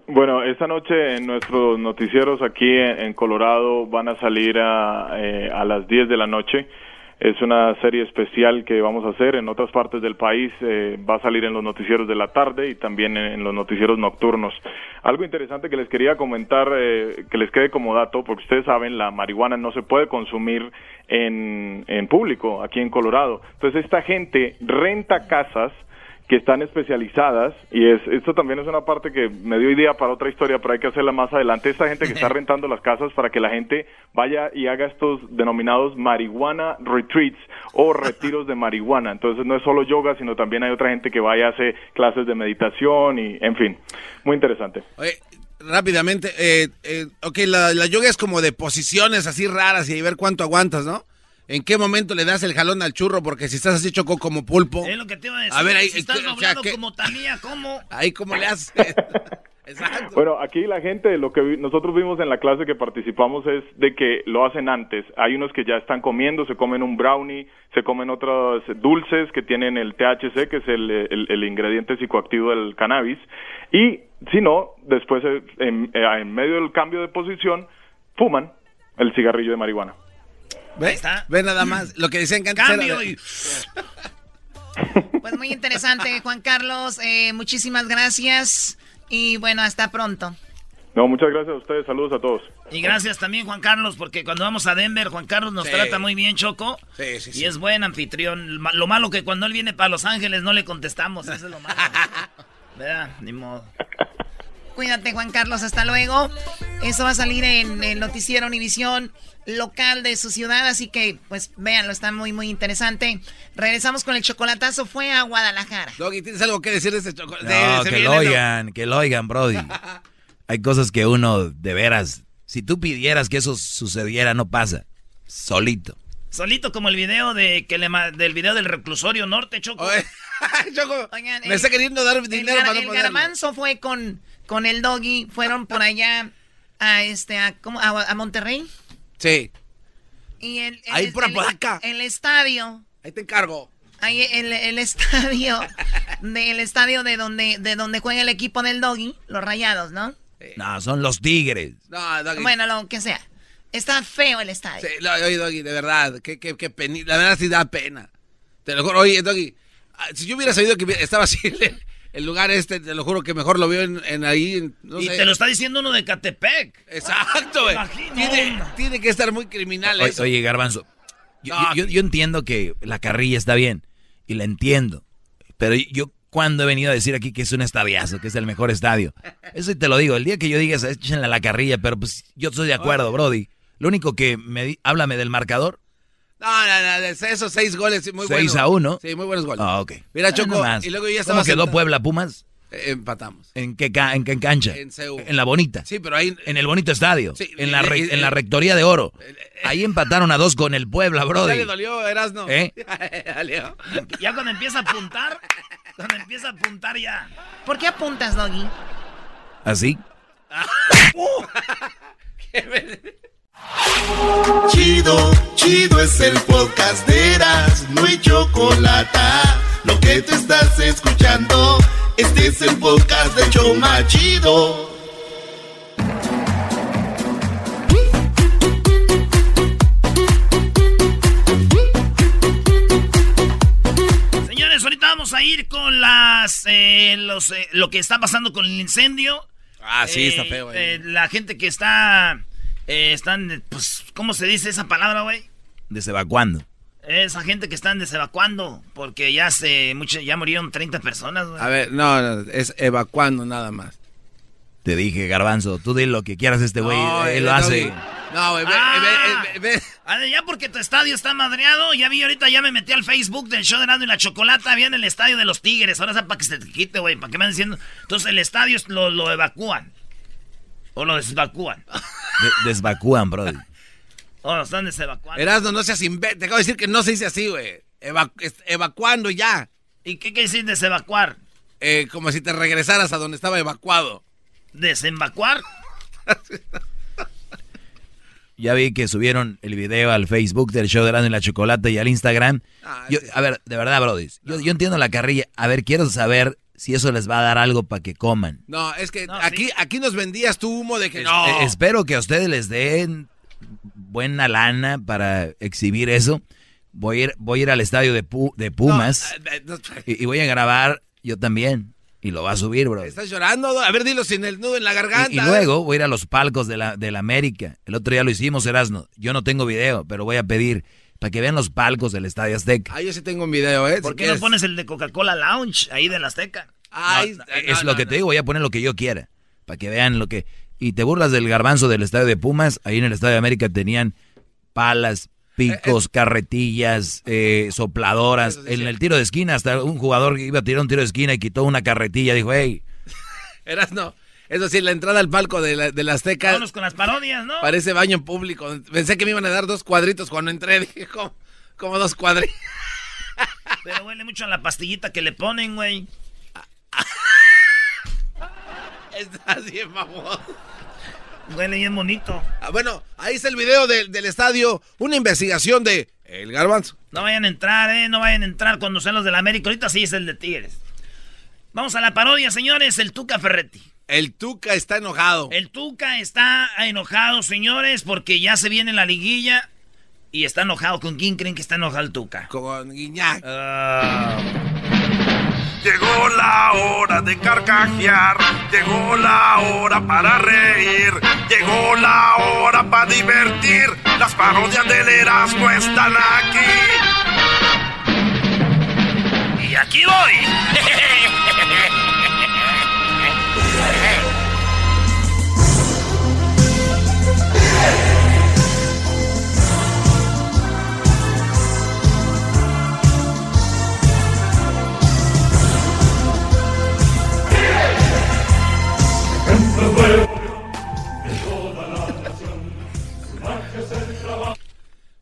Bueno, esta noche en nuestros noticieros aquí en, Colorado van a salir a, eh, a las 10 de la noche. Es una serie especial que vamos a hacer en otras partes del país. eh, va a salir en los noticieros de la tarde y también en, en los noticieros nocturnos. Algo interesante que les quería comentar, eh, que les quede como dato, porque ustedes saben, la marihuana no se puede consumir en, en público aquí en Colorado. Entonces esta gente renta casas que están especializadas y es esto también es una parte que me dio idea para otra historia, pero hay que hacerla más adelante. Esta gente que está *laughs* rentando las casas para que la gente vaya y haga estos denominados marihuana retreats o *laughs* retiros de marihuana. Entonces no es solo yoga, sino también hay otra gente que vaya a hacer clases de meditación y en fin, muy interesante. Oye, rápidamente, eh, eh, ok, la, la yoga es como de posiciones así raras y ver cuánto aguantas, ¿no? ¿En qué momento le das el jalón al churro? Porque si estás así choco como pulpo. Es lo que te iba a decir. A ver, ahí, si estás o como Talía, ¿cómo? *laughs* Ahí cómo le haces. *laughs* Bueno, aquí la gente, lo que vi- nosotros vimos en la clase que participamos es de que lo hacen antes. Hay unos que ya están comiendo, se comen un brownie, se comen otros dulces que tienen el THC, que es el, el- el ingrediente psicoactivo del cannabis. Y si no, después eh, en, eh, en medio del cambio de posición, fuman el cigarrillo de marihuana. ¿Ve? Ve nada más. Lo que decían que antes Cambio era... y- *laughs* Pues muy interesante, Juan Carlos. eh, muchísimas gracias. Y bueno, hasta pronto. No, muchas gracias a ustedes, saludos a todos. Y gracias también, Juan Carlos, porque cuando vamos a Denver, Juan Carlos nos Sí. trata muy bien, Choco. Sí, sí, Y sí. es buen anfitrión. Lo malo que cuando él viene para Los Ángeles no le contestamos. Eso es lo malo. *laughs* ¿Verdad? Ni modo. Cuídate, Juan Carlos. Hasta luego. Eso va a salir en el noticiero Univisión local de su ciudad, así que pues véanlo, está muy muy interesante. Regresamos con el chocolatazo, fue a Guadalajara. Doggy, ¿tienes algo que decir de ese chocolate? No, que lo oigan, que lo oigan, Brody. *laughs* Hay cosas que uno, de veras, si tú pidieras que eso sucediera, no pasa. Solito. Solito como el video de que le del video del reclusorio norte, Choco. *laughs* Choco me está queriendo dar dinero el, para no El fue con, con el doggy, fueron por allá a este a, ¿cómo? a, Monterrey. Sí. Y el, el Ahí por acá. El estadio. Ahí te encargo. Ahí el, el estadio, *laughs* de, el estadio de donde, de donde juega el equipo del doggy, los rayados, ¿no? No, son los tigres. No, doggy. Bueno, lo que sea. Está feo el estadio. Sí, oye, Doggy, de verdad, qué, qué, qué pena. La verdad sí da pena. Te lo juro, oye, Doggy, ah, si yo hubiera sabido que estaba así el lugar este, te lo juro que mejor lo veo en, ahí. y te lo está diciendo uno de Catepec. Exacto, güey. Tiene, tiene, que estar muy criminal oye, eso. Oye, Garbanzo, yo, yo, entiendo que la carrilla está bien, y la entiendo, pero yo cuando he venido a decir aquí que es un estadiazo, que es el mejor estadio. Eso te lo digo, el día que yo diga, échenle la carrilla, pero pues yo estoy de acuerdo, Brody. Lo único que me háblame del marcador. No, no, no, esos seis goles muy buenos. Seis a uno. Sí, muy buenos goles. Ah, ok. Mira, Choco, y luego ya estaba ¿Cómo quedó Puebla Pumas? Eh, empatamos. ¿En qué, en qué cancha? En CEU. En la bonita. Sí, pero ahí. En el bonito estadio. Sí, en, la en la rectoría de oro. Ahí empataron a dos con el Puebla, brody. Ya le dolió, Erasno. ¿Eh? *laughs* ya cuando empieza a apuntar, cuando empieza a apuntar ya. ¿Por qué apuntas, Doggy? ¿Así? *laughs* *laughs* Chido, chido es el podcast de Eras, no hay chocolate. Lo que te estás escuchando, este es el podcast de Choma Chido. Señores, ahorita vamos a ir con las eh, los, eh, lo que está pasando con el incendio. Ah, sí, está feo. Eh, la gente que está eh, están, pues, ¿cómo se dice esa palabra, güey? Desevacuando. Esa gente que están desevacuando, porque ya se, mucho, ya murieron 30 personas, güey. A ver, no, no, es evacuando nada más. Te dije, Garbanzo, tú di lo que quieras este güey, él lo hace. No, güey, ah, ve, Ya porque tu estadio está madreado, ya vi ahorita, ya me metí al Facebook del show de Nando y la Chocolata, había en el estadio de los Tigres, ahora es para que se te quite, güey, para que me van diciendo. Entonces el estadio lo, lo evacúan. O lo desvacúan. desvacúan, bro. O lo están desevacuando. Erasno, no seas imbécil. Te acabo de decir que no se dice así, güey. evacuando ya. ¿Y qué quiere decir desevacuar? Eh, como si te regresaras a donde estaba evacuado. ¿Desemvacuar? *laughs* ya vi que subieron el video al Facebook del show de Erasmo y la Chocolata y al Instagram. Ah, a ver, de verdad, Brody. Yo, yo entiendo la carrilla. A ver, quiero saber si eso les va a dar algo para que coman. No, es que aquí, aquí nos vendías tu humo de que no. Eh, espero que a ustedes les den buena lana para exhibir eso. Voy a ir, voy a ir al estadio de, de Pumas eh, y, voy a grabar yo también. Y lo va a subir, bro. ¿Estás llorando? A ver, dilo sin el nudo en la garganta. Y, luego voy a ir a los palcos de la, de la América. El otro día lo hicimos, Erasno. Yo no tengo video, pero voy a pedir para que vean los palcos del Estadio Azteca. Ah, yo sí tengo un video, ¿eh? ¿Por qué no pones el de Coca-Cola Lounge ahí del Azteca? Ay, es lo que te digo, voy a poner lo que yo quiera. Para que vean lo que... Y te burlas del garbanzo del Estadio de Pumas. Ahí en el Estadio de América tenían palas, picos, eh, eh. carretillas, eh, sopladoras. En el tiro de esquina, hasta un jugador iba a tirar un tiro de esquina y quitó una carretilla. Dijo, hey. *laughs* Eras no. Eso sí, la entrada al palco de la, de la Azteca. Vámonos con las parodias, ¿no? Parece baño público. Pensé que me iban a dar dos cuadritos cuando entré. *laughs* Dije, como, dos cuadritos. Pero huele mucho a la pastillita que le ponen, güey. *laughs* Está bien, mamón. Huele bien bonito. Ah, bueno, ahí está el video del estadio. Una investigación de El Garbanzo. No vayan a entrar, ¿eh? No vayan a entrar cuando sean los de la América. Ahorita sí es el de Tigres. Vamos a la parodia, señores. El Tuca Ferretti. El Tuca está enojado. El Tuca está enojado, señores, porque ya se viene la liguilla y está enojado. ¿Con quién creen que está enojado el Tuca? Con Guiñac. Ah. Llegó la hora de carcajear, llegó la hora para reír, llegó la hora para divertir. Las parodias del Erasmo están aquí. Y aquí voy. *laughs*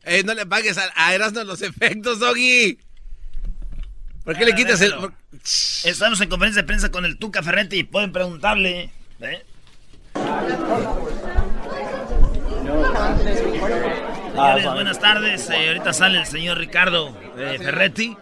Eh, no le pagues a, a los efectos, Doggy. ¿Por qué le ah, quitas el.? Por... Estamos en conferencia de prensa con el Tuca Ferretti pueden preguntarle. ¿eh? Ah, Señores, buenas tardes. Eh, ahorita sale el señor Ricardo eh, Ferretti.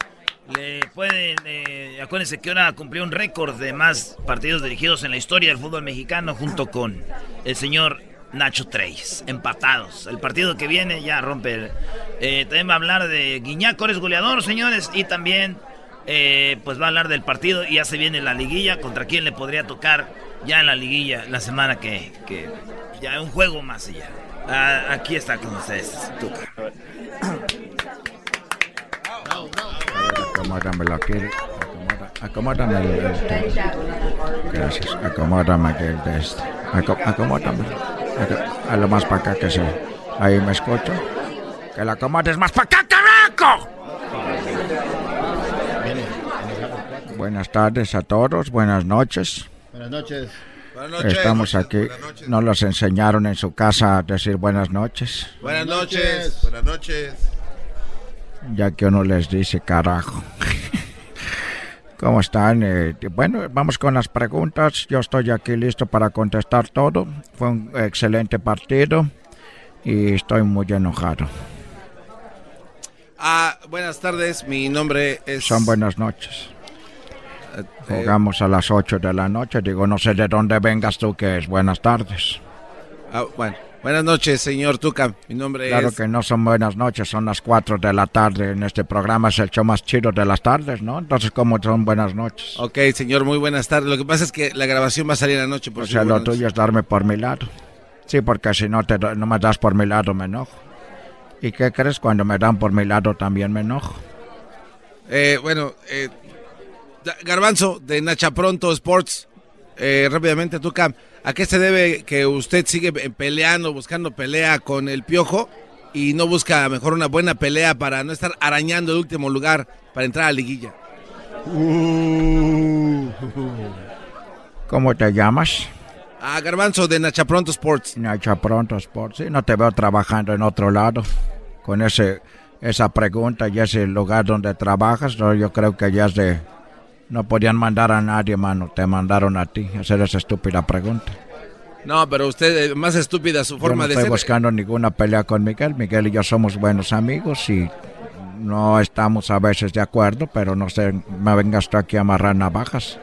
Le pueden, eh, acuérdense que ahora cumplió un récord de más partidos dirigidos en la historia del fútbol mexicano junto con el señor Nacho Treyes, empatados. El partido que viene ya rompe. el- eh, también va a hablar de Guiñac, eres goleador, señores, y también eh, pues va a hablar del partido y ya se viene la liguilla. ¿Contra quién le podría tocar ya en la liguilla la semana que, que ya un juego más y ya? Ah, aquí está con ustedes, Tuca. *coughs* Acomódamelo aquí. acomoda- Acomódame el, el- Gracias. Acomódame aquí el de este. Aco- acomódame. Aco- A lo más para acá que se. Ahí me escucho. Que la acomodes más para acá, carajo. Buenas tardes a todos. Buenas noches. Buenas noches. Estamos aquí. No los enseñaron en su casa a decir buenas noches. Buenas noches. Buenas noches. Ya que uno les dice carajo. ¿Cómo están? Eh, bueno, vamos con las preguntas. Yo estoy aquí listo para contestar todo. Fue un excelente partido y estoy muy enojado. Ah, buenas tardes, mi nombre es... Son buenas noches. eh, Jugamos a las 8 de la noche. Digo, no sé de dónde vengas tú, que es buenas tardes. ah, bueno, buenas noches, señor Tuca. Mi nombre Claro es... que no son buenas noches, son las 4 de la tarde. En este programa es el show más chido de las tardes, ¿no? Entonces, ¿cómo son buenas noches? Ok, señor, muy buenas tardes. Lo que pasa es que la grabación va a salir anoche, por O sea, lo tuyo es darme por mi lado. Sí, porque si no, te, no me das por mi lado, me enojo. ¿Y qué crees? Cuando me dan por mi lado también me enojo. Eh, bueno, eh, Garbanzo, de Nacha Pronto Sports. Eh, rápidamente, Tuca, ¿a qué se debe que usted sigue pe- peleando, buscando pelea con el piojo y no busca mejor una buena pelea para no estar arañando el último lugar para entrar a la liguilla? ¿Cómo te llamas? A Garbanzo, de Nacha Pronto Sports. Nacha Pronto Sports. Sí, no te veo trabajando en otro lado. Con ese, esa pregunta y ese lugar donde trabajas, no, yo creo que ya es de... No podían mandar a nadie, mano. Te mandaron a ti. Hacer esa estúpida pregunta. No, pero usted, eh, más estúpida su Yo forma no de estoy ser. buscando ninguna pelea con Miguel. Miguel y yo somos buenos amigos y no estamos a veces de acuerdo, pero no sé, me vengas tú aquí a amarrar navajas.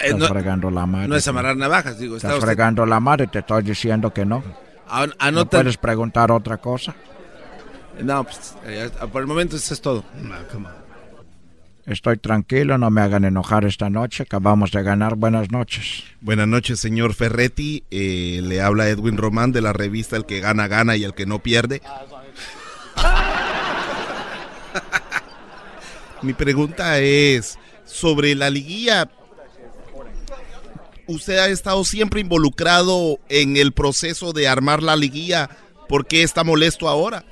Eh, Estás no- fregando la madre. No es amarrar navajas, digo. Está Estás usted- fregando la madre, te estoy diciendo que no. An- ¿No puedes preguntar otra cosa? No, pues, eh, por el momento eso es todo. Estoy tranquilo, no me hagan enojar esta noche. Acabamos de ganar. Buenas noches. Buenas noches, señor Ferretti. Eh, le habla Edwin Román de la revista El que gana, gana y el que no pierde. *laughs* Mi pregunta es sobre la liguilla. Usted ha estado siempre involucrado en el proceso de armar la liguilla. ¿Por qué está molesto ahora?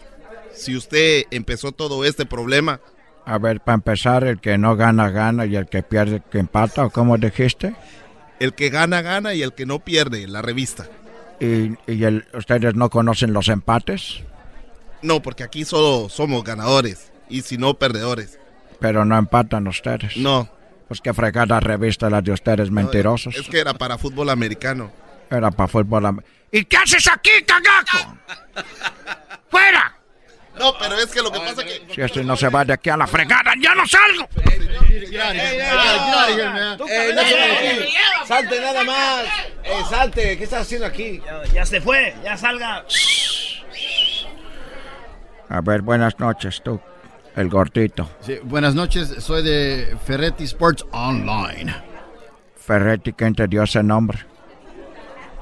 Si usted empezó todo este problema. A ver, para empezar, el que no gana, gana y el que pierde, que empata, ¿o cómo dijiste? El que gana, gana y el que no pierde, la revista. ¿Y, y el- ustedes no conocen los empates? No, porque aquí solo somos ganadores y si no, perdedores. Pero no empatan ustedes. No. Pues que fregada revista la de ustedes mentirosos. Es que era para fútbol americano. Era para fútbol. am- ¿Y qué haces aquí, cagaco? *laughs* ¡Fuera! No, pero es que lo que pasa es que... Si este no se va de aquí a la fregada, ¡ya no salgo! Salte nada más. Eh, salte, ¿qué estás haciendo aquí? Ya, ya se fue, ya salga. A ver, buenas noches, tú, el gordito. Sí, buenas noches, soy de Ferretti Sports Online. Ferretti, ¿quién te dio ese nombre?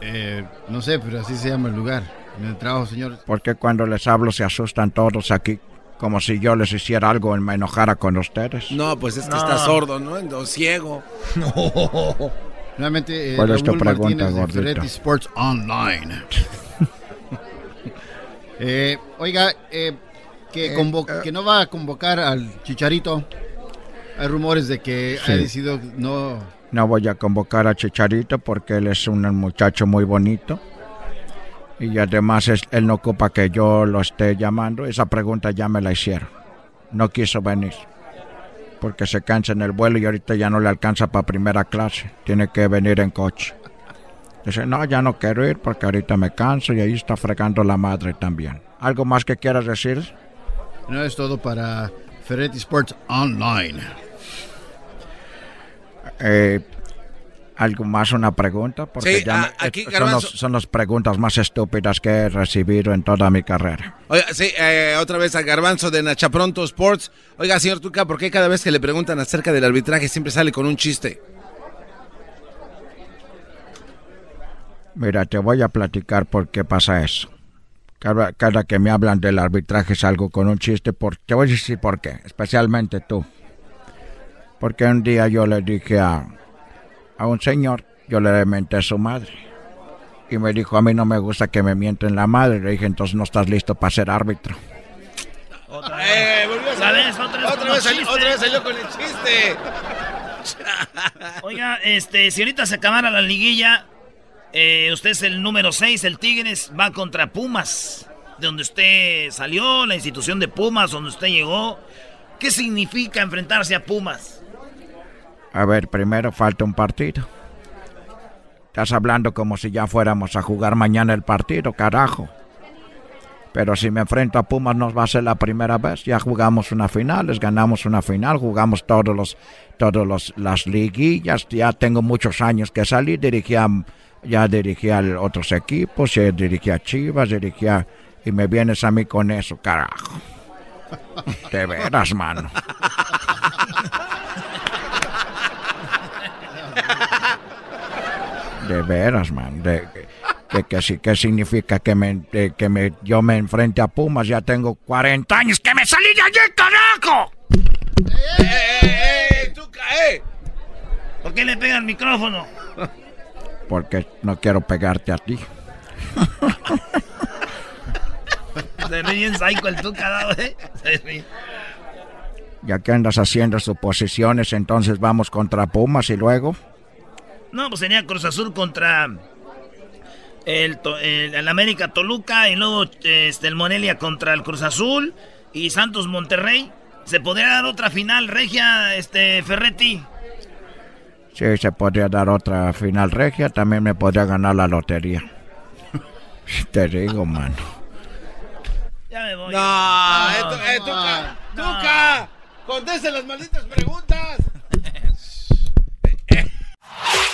Eh, no sé, pero así se llama el lugar. En el trabajo, señor. Porque cuando les hablo se asustan todos aquí, como si yo les hiciera algo y me enojara con ustedes. No, pues es que No. está sordo, ¿no? O ciego. *laughs* Nuevamente, eh, ¿Cuál es tu pregunta, Martínez de Sports Online. *laughs* Eh, oiga, eh, que, Eh, convo- eh. que no va a convocar al Chicharito. Hay rumores de que Sí. ha decidido no... No voy a convocar a Chicharito porque él es un muchacho muy bonito. Y además es- él no ocupa que yo lo esté llamando. Esa pregunta ya me la hicieron. No quiso venir. Porque se cansa en el vuelo y ahorita ya no le alcanza para primera clase. Tiene que venir en coche. Dice, no, ya no quiero ir porque ahorita me canso y ahí está fregando la madre también. ¿Algo más que quieras decir? No es todo para Ferretti Sports Online. Eh, ¿Algo más? ¿Una pregunta? Porque Sí, ya me- aquí, son, los- son las preguntas más estúpidas que he recibido en toda mi carrera. Oiga, sí, eh, otra vez a Garbanzo de Nachapronto Sports. Oiga, señor Tuca, ¿por qué cada vez que le preguntan acerca del arbitraje siempre sale con un chiste? Mira, te voy a platicar por qué pasa eso. Cada, cada que me hablan del arbitraje salgo con un chiste. Por, te voy a decir por qué, especialmente tú. Porque un día yo le dije a, a un señor, yo le menté a su madre. Y me dijo, a mí no me gusta que me mienten la madre. Le dije, entonces no estás listo para ser árbitro. Eh, volvió a salir. ¿Sabes? Otra vez Otra con vez los salió- chistes. otra vez salió con el chiste. *laughs* Oiga, este, si ahorita se acabara la liguilla, eh, usted es el número 6, el Tigres va contra Pumas, de donde usted salió, la institución de Pumas, donde usted llegó. ¿Qué significa enfrentarse a Pumas? A ver, primero falta un partido. Estás hablando como si ya fuéramos a jugar mañana el partido, carajo. Pero si me enfrento a Pumas no va a ser la primera vez. Ya jugamos una final, les ganamos una final, jugamos todos los, todos los, las liguillas. Ya tengo muchos años que salí, dirigía, ya dirigía a otros equipos, ya dirigía a Chivas, dirigía y me vienes a mí con eso, carajo. De veras, mano. *laughs* De veras, man. De, que, que, sí- que significa que, me, de- que me, yo me enfrente a Pumas? Ya tengo 40 años. ¡Que me salí de allí, carajo! ¿Por qué le pega el micrófono? Porque no quiero pegarte a ti. Se ríe bien psycho el Tuca, ¿no, eh? Se ríe. Ya que andas haciendo suposiciones, entonces vamos contra Pumas y luego. No, pues sería Cruz Azul contra el, To- el, el América Toluca y luego este, el Morelia contra el Cruz Azul y Santos Monterrey. ¿Se podría dar otra final regia, este Ferretti? Sí, se podría dar otra final regia. También me podría ganar la lotería. *laughs* Te digo, mano. Ya me voy. No, eh, tu- eh, Tuca, Tuca, conteste las malditas preguntas. *laughs*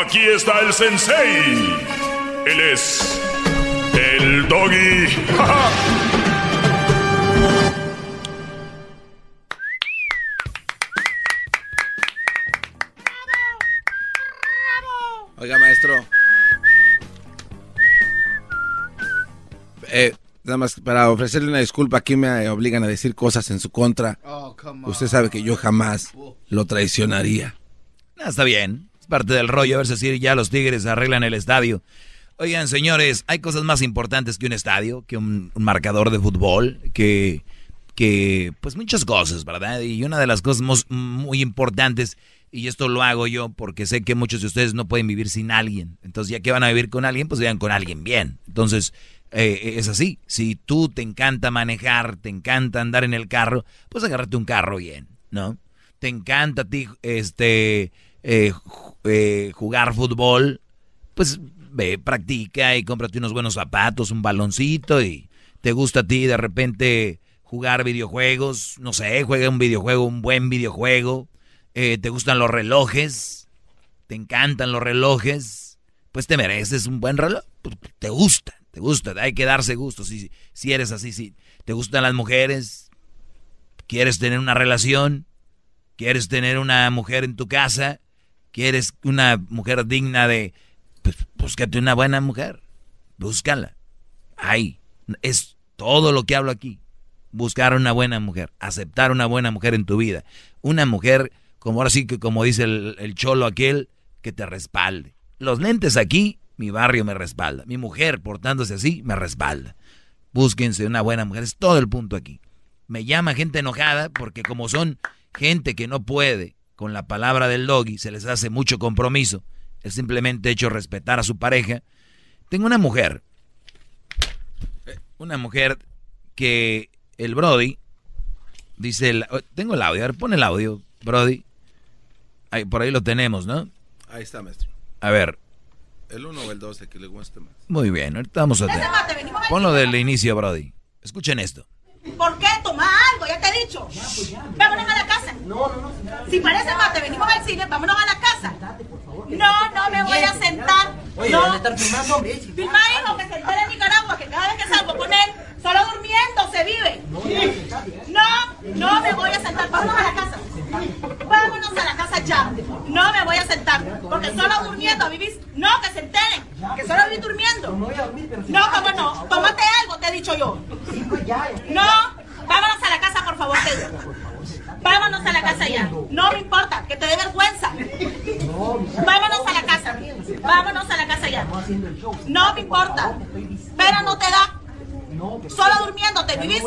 Aquí está el sensei. Él es. El doggy. *laughs* Oiga, maestro. Eh, nada más para ofrecerle una disculpa, aquí me obligan a decir cosas en su contra. Oh, come on. Usted sabe que yo jamás lo traicionaría. Ah, está bien. Parte del rollo. A ver si ya los Tigres arreglan el estadio. Oigan, señores, hay cosas más importantes que un estadio, que un, marcador de fútbol, que, que, pues muchas cosas, ¿verdad? Y una de las cosas mos- muy importantes, y esto lo hago yo porque sé que muchos de ustedes no pueden vivir sin alguien. Entonces, ya que van a vivir con alguien, pues vivan con alguien bien. Entonces, eh, es así. Si tú te encanta manejar, te encanta andar en el carro, pues agárrate un carro bien, ¿no? Te encanta a ti, este, eh, eh, jugar fútbol, pues ve, practica y cómprate unos buenos zapatos, un baloncito y te gusta a ti de repente jugar videojuegos, no sé, juega un videojuego, un buen videojuego, eh, te gustan los relojes, te encantan los relojes, pues te mereces un buen reloj, pues, te gusta, te gusta, hay que darse gusto, si, si eres así, si te gustan las mujeres, quieres tener una relación, quieres tener una mujer en tu casa, quieres una mujer digna de, pues búscate una buena mujer, búscala. Ay, Es todo lo que hablo aquí. Buscar una buena mujer, aceptar una buena mujer en tu vida. Una mujer, como ahora sí que como dice el, el cholo aquel, que te respalde. Los lentes aquí, mi barrio me respalda. Mi mujer portándose así, me respalda. Búsquense una buena mujer, es todo el punto aquí. Me llama gente enojada porque como son gente que no puede con la palabra del doggy, se les hace mucho compromiso, es simplemente hecho respetar a su pareja. Tengo una mujer, una mujer que el Brody dice, el- tengo el audio, a ver, pon el audio, Brody. Ahí, por ahí lo tenemos, ¿no? Ahí está, maestro. A ver, El 1 o el 12 que le guste más. muy bien, ahorita vamos a tener. Ponlo del inicio, Brody. Escuchen esto. ¿Por qué? Toma algo, ya te he dicho. Vámonos a la casa. No, no, no. Si parece mate, venimos al cine, vámonos a la casa. No, no me voy a sentar. Oye, no. estar filmando, hombre. Filma, hijo, que se entere en Nicaragua, que cada vez que salgo con él, solo durmiendo se vive. No, no me voy a sentar. Vámonos a la casa. Vámonos a la casa ya. No me voy a sentar. Porque solo durmiendo vivís. No, que se enteren. Que solo vivís durmiendo. No, cómo no. Tómate algo, te he dicho yo. No, vámonos a la casa, por favor, te digo. Vámonos a la casa ya. No me importa, que te dé vergüenza. Vámonos a la casa. Vámonos a la casa ya. No me importa. Pero no te da. Solo durmiendo, ¿te vivís?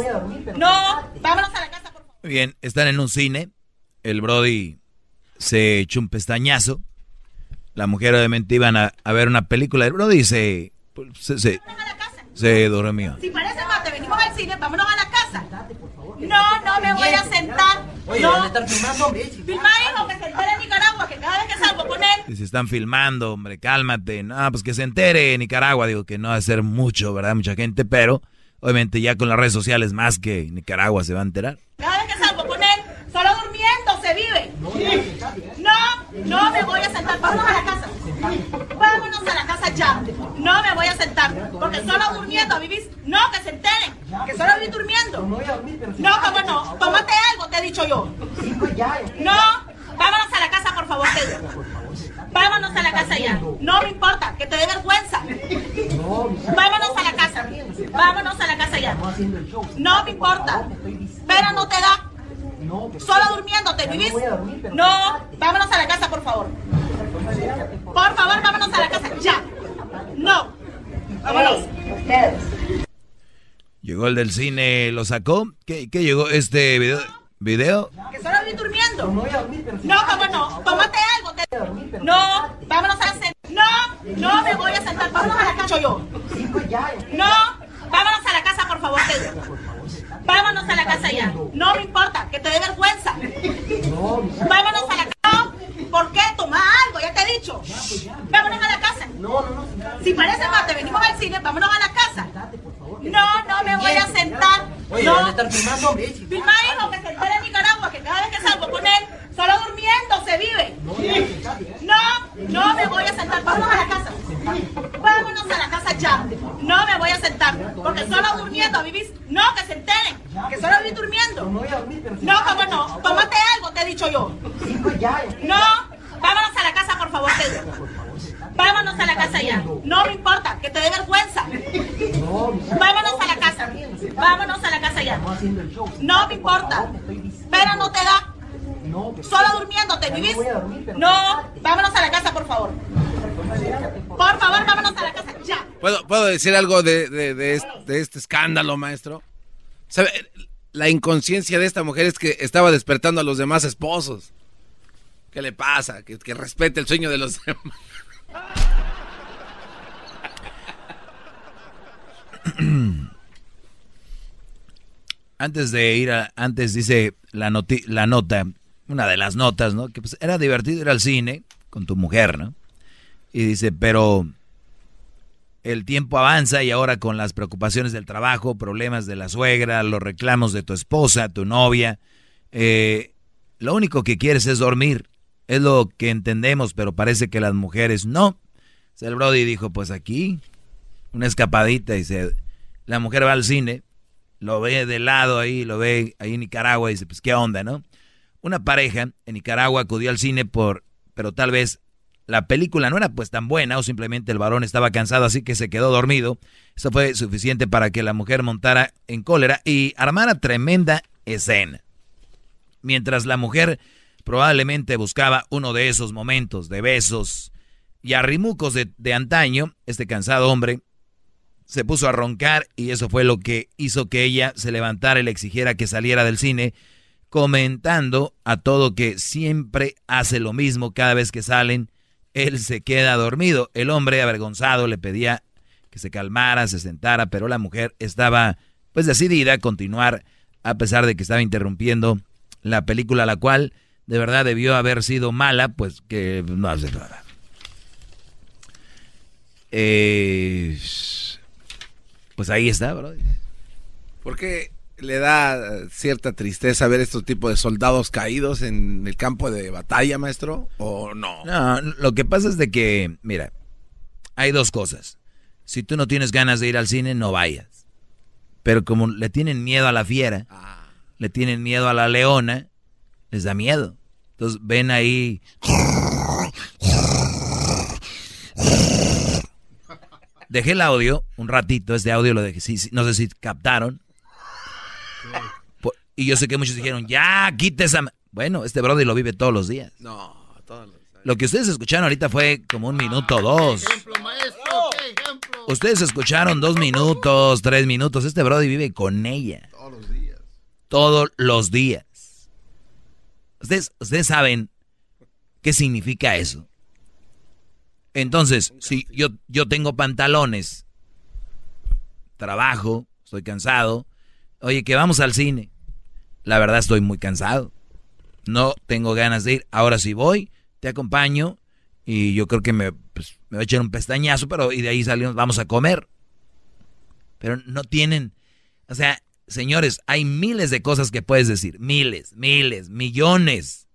No, vámonos a la casa. Muy bien, están en un cine. El Brody se echó un pestañazo. La mujer obviamente iban a, a ver una película. El Brody se, se, se, se durmió. Si parece mate, venimos al cine, vámonos a la casa. No, no me voy a sentar. Oye, no. van a estar filmando, hombre. Filma, hijo, que se entere en Nicaragua, que cada vez que salgo con él, Y se están filmando, hombre, cálmate. No, pues que se entere Nicaragua. Digo que no va a ser mucho, ¿verdad? Mucha gente, pero obviamente ya con las redes sociales más que Nicaragua se va a enterar. cada vez que salgo con él, solo durmiendo se vive. No, no me voy a sentar. Vámonos a la casa. Ya. No me voy a sentar. Porque solo durmiendo vivís. No, que se enteren. Que solo vivís durmiendo. No, cómo no. Tómate algo, te he dicho yo. No, vámonos a la casa, por favor, te digo. Vámonos a la casa ya. No me importa, que te dé vergüenza. Vámonos a la casa. Vámonos a la casa ya. No me importa. Pero no te da. Solo durmiendo, ¿te vivís? No, vámonos a la casa, por favor. Por favor, vámonos a la casa, ya. No. Vámonos. Llegó el del cine, lo sacó. ¿Qué, qué llegó este video? ¿Video? Que solo vivís durmiendo. No, cómo no. Tómate algo. te- No, vámonos a la cena. No, no me voy a sentar. Vámonos a la casa yo. No, vámonos a la casa, por favor, te. Vámonos a la casa ya. No me importa, que te dé vergüenza. Vámonos a la casa. ¿Por qué? Toma algo, ya te he dicho. Vámonos a la casa. Si parece mate, venimos al cine, vámonos a la casa. No, no me voy a sentar. Oye, no. van a estar filmando, hijo, que se entere en Nicaragua, que cada vez que salgo con él, solo durmiendo se vive. No, no me voy a sentar. Vámonos a la casa. Vámonos a la casa ya. No me voy a sentar. Porque solo durmiendo vivís. No, que se enteren. Que solo vivís durmiendo. No, cómo no. Tómate algo, te he dicho yo. No, vámonos a la casa, por favor, te digo. Vámonos a la casa ya. No me importa, que te dé vergüenza. Vámonos a la casa. Vámonos a la casa ya. No me importa. Pero no te da. Solo durmiendo, ¿te vivís? No, vámonos a la casa, por favor. Por favor, vámonos a la casa ya. ¿Puedo, ¿puedo decir algo de, de- este, de este escándalo, maestro? ¿Sabe? La inconsciencia de esta mujer es que estaba despertando a los demás esposos. ¿Qué le pasa? Que, que respete el sueño de los *laughs* demás. *clears throat* Antes de ir a, antes dice la, noti- la nota, una de las notas, ¿no? Que pues era divertido ir al cine con tu mujer, ¿no? Y dice, pero el tiempo avanza y ahora con las preocupaciones del trabajo, problemas de la suegra, los reclamos de tu esposa, tu novia, eh, lo único que quieres es dormir. Es lo que entendemos, pero parece que las mujeres no. El dijo, pues aquí, una escapadita, y se, la mujer va al cine, lo ve de lado ahí, lo ve ahí en Nicaragua y dice, pues qué onda, ¿no? Una pareja en Nicaragua acudió al cine por, pero tal vez la película no era pues tan buena o simplemente el varón estaba cansado así que se quedó dormido. Eso fue suficiente para que la mujer montara en cólera y armara tremenda escena. Mientras la mujer probablemente buscaba uno de esos momentos de besos y arrimucos de, de antaño, este cansado hombre se puso a roncar y eso fue lo que hizo que ella se levantara y le exigiera que saliera del cine, comentando a todo que siempre hace lo mismo cada vez que salen, él se queda dormido. El hombre avergonzado le pedía que se calmara, se sentara, pero la mujer estaba pues decidida a continuar a pesar de que estaba interrumpiendo la película, la cual de verdad debió haber sido mala, pues que no hace nada. Eh, pues ahí está, bro. ¿Por qué le da cierta tristeza ver estos tipos de soldados caídos en el campo de batalla, maestro? ¿O no? No, lo que pasa es de que, mira, hay dos cosas. Si tú no tienes ganas de ir al cine, no vayas. Pero como le tienen miedo a la fiera, le tienen miedo a la leona, les da miedo. Entonces ven ahí. Dejé el audio un ratito, este audio lo dejé, sí, sí, no sé si captaron. Y yo sé que muchos dijeron, ya, quita esa... ma-". Bueno, este brother lo vive todos los días. No, todos los... Lo que ustedes escucharon ahorita fue como un minuto o dos. Ustedes escucharon dos minutos, tres minutos. Este brother vive con ella. Todos los días. Todos los días. Ustedes, ustedes saben qué significa eso. Entonces, si yo, yo tengo pantalones, trabajo, estoy cansado, oye, que vamos al cine. La verdad estoy muy cansado. No tengo ganas de ir. Ahora sí voy, te acompaño y yo creo que me, pues, me voy a echar un pestañazo, pero y de ahí salimos, vamos a comer. Pero no tienen, o sea, señores, hay miles de cosas que puedes decir, miles, miles, millones,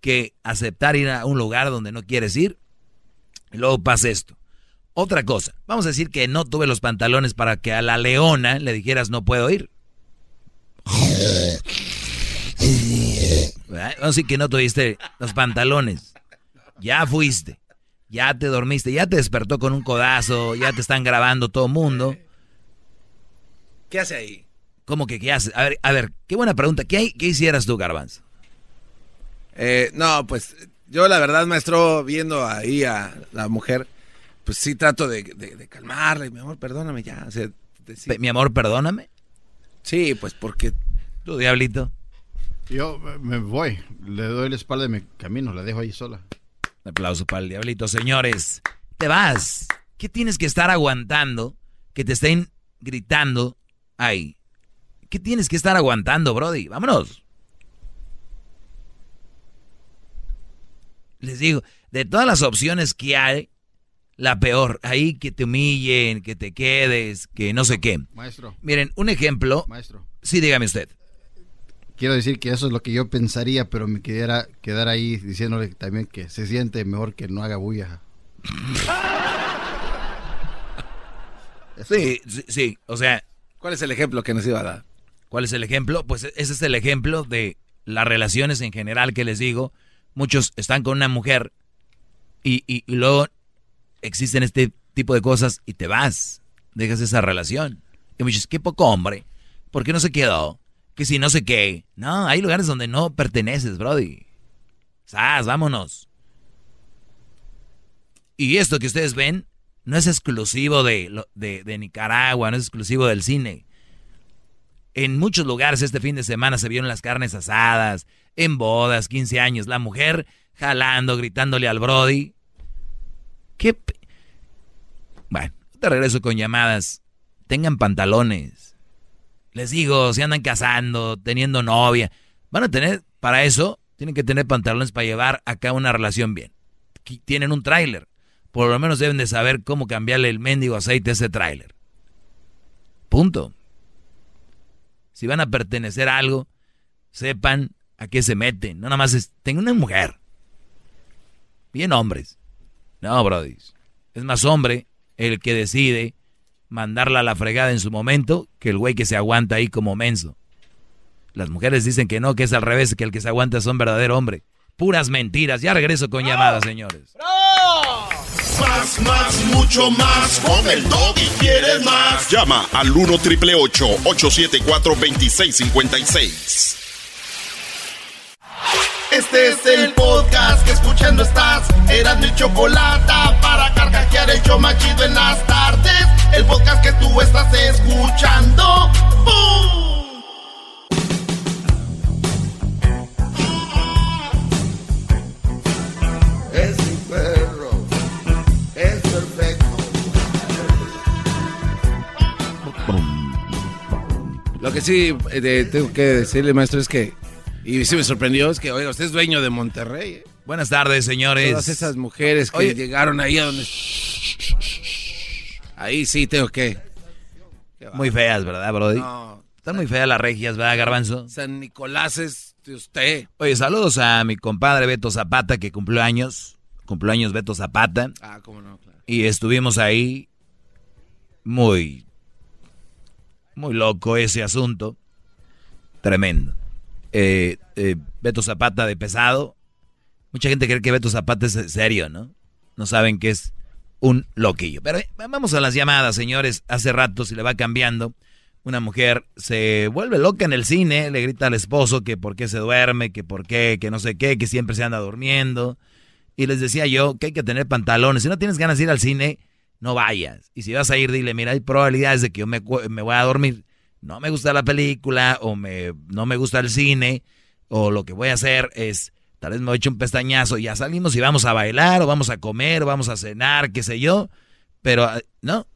que aceptar ir a un lugar donde no quieres ir y luego pasa esto. Otra cosa, vamos a decir que no tuve los pantalones para que a la leona le dijeras no puedo ir. ¿Verdad? Vamos a decir que no tuviste los pantalones. Ya fuiste. Ya te dormiste. Ya te despertó con un codazo. Ya te están grabando todo el mundo. ¿Qué hace ahí? ¿Cómo que qué haces? A ver, a ver, qué buena pregunta. ¿Qué, hay- qué hicieras tú, Garbanzo? Eh, no, pues yo la verdad, maestro, viendo ahí a la mujer, pues sí trato de, de- de calmarla. y, Mi amor, perdóname ya. o sea, decir- Pe- Mi amor, perdóname. Sí, pues porque... Tú, diablito. Yo eh, me voy, le doy la espalda y me camino, la dejo ahí sola. Un aplauso para el diablito, señores. Te vas. ¿Qué tienes que estar aguantando que te estén gritando ahí? ¿Qué tienes que estar aguantando, Brody? Vámonos. Les digo, de todas las opciones que hay, la peor, ahí que te humillen, que te quedes, que no sé qué. Maestro. Miren, un ejemplo. Maestro. Sí, dígame usted. Quiero decir que eso es lo que yo pensaría, pero me quedara quedar ahí diciéndole también que se siente mejor que no haga bulla. Sí, sí, sí, o sea... ¿Cuál es el ejemplo que nos iba a dar? ¿Cuál es el ejemplo? Pues ese es el ejemplo de las relaciones en general que les digo. Muchos están con una mujer y, y- luego existen este tipo de cosas y te vas, dejas esa relación. Y me dices, qué poco hombre, ¿por qué no se quedó? Que si no sé qué. No, hay lugares donde no perteneces, Brody. ¡Sas, vámonos! Y esto que ustedes ven no es exclusivo de, de Nicaragua, no es exclusivo del cine. En muchos lugares este fin de semana se vieron las carnes asadas, en bodas, 15 años, la mujer jalando, gritándole al Brody. ¿Qué? Bueno, te regreso con llamadas. Tengan pantalones. Les digo, si andan casando, teniendo novia, van a tener, para eso, tienen que tener pantalones para llevar acá una relación bien. Tienen un tráiler. Por lo menos deben de saber cómo cambiarle el mendigo aceite a ese tráiler. Punto. Si van a pertenecer a algo, sepan a qué se meten. No nada más es, tengo una mujer. Bien hombres. No, Brody. Es más hombre el que decide mandarla a la fregada en su momento que el güey que se aguanta ahí como menso. Las mujeres dicen que no, que es al revés, que el que se aguanta es un verdadero hombre. Puras mentiras. Ya regreso con llamadas, señores. Más, más, mucho más. Con el y quieres más. Llama al 1 triple 874 2656. Este es el podcast que escuchando estás. Eran mi chocolate para carcajear el yo machido en las tardes. El podcast que tú estás escuchando. ¡Bum! Lo que sí eh, tengo que decirle, maestro, es que, y sí me sorprendió, es que, oiga, usted es dueño de Monterrey. ¿eh? Buenas tardes, señores. Todas esas mujeres que Oye. llegaron ahí a donde... Ahí sí tengo que... Muy feas, ¿verdad, Brody? No. Están muy feas las regias, ¿verdad, Garbanzo? San Nicolás es de usted. Oye, saludos a mi compadre Beto Zapata, que cumplió años. Cumplió años Beto Zapata. Ah, cómo no, claro. Y estuvimos ahí muy, muy loco ese asunto. Tremendo. Eh, eh, Beto Zapata de pesado. Mucha gente cree que Beto Zapata es serio, ¿no? No saben que es un loquillo. Pero eh, vamos a las llamadas, señores. Hace rato se le va cambiando. Una mujer se vuelve loca en el cine, le grita al esposo que por qué se duerme, que por qué, que no sé qué, que siempre se anda durmiendo. Y les decía yo que hay que tener pantalones. Si no tienes ganas de ir al cine, no vayas. Y si vas a ir, dile, mira, hay probabilidades de que yo me, cu- me voy a dormir. No me gusta la película o me, no me gusta el cine o lo que voy a hacer es, tal vez me echo un pestañazo, ya salimos y vamos a bailar o vamos a comer o vamos a cenar, qué sé yo. Pero eh, no,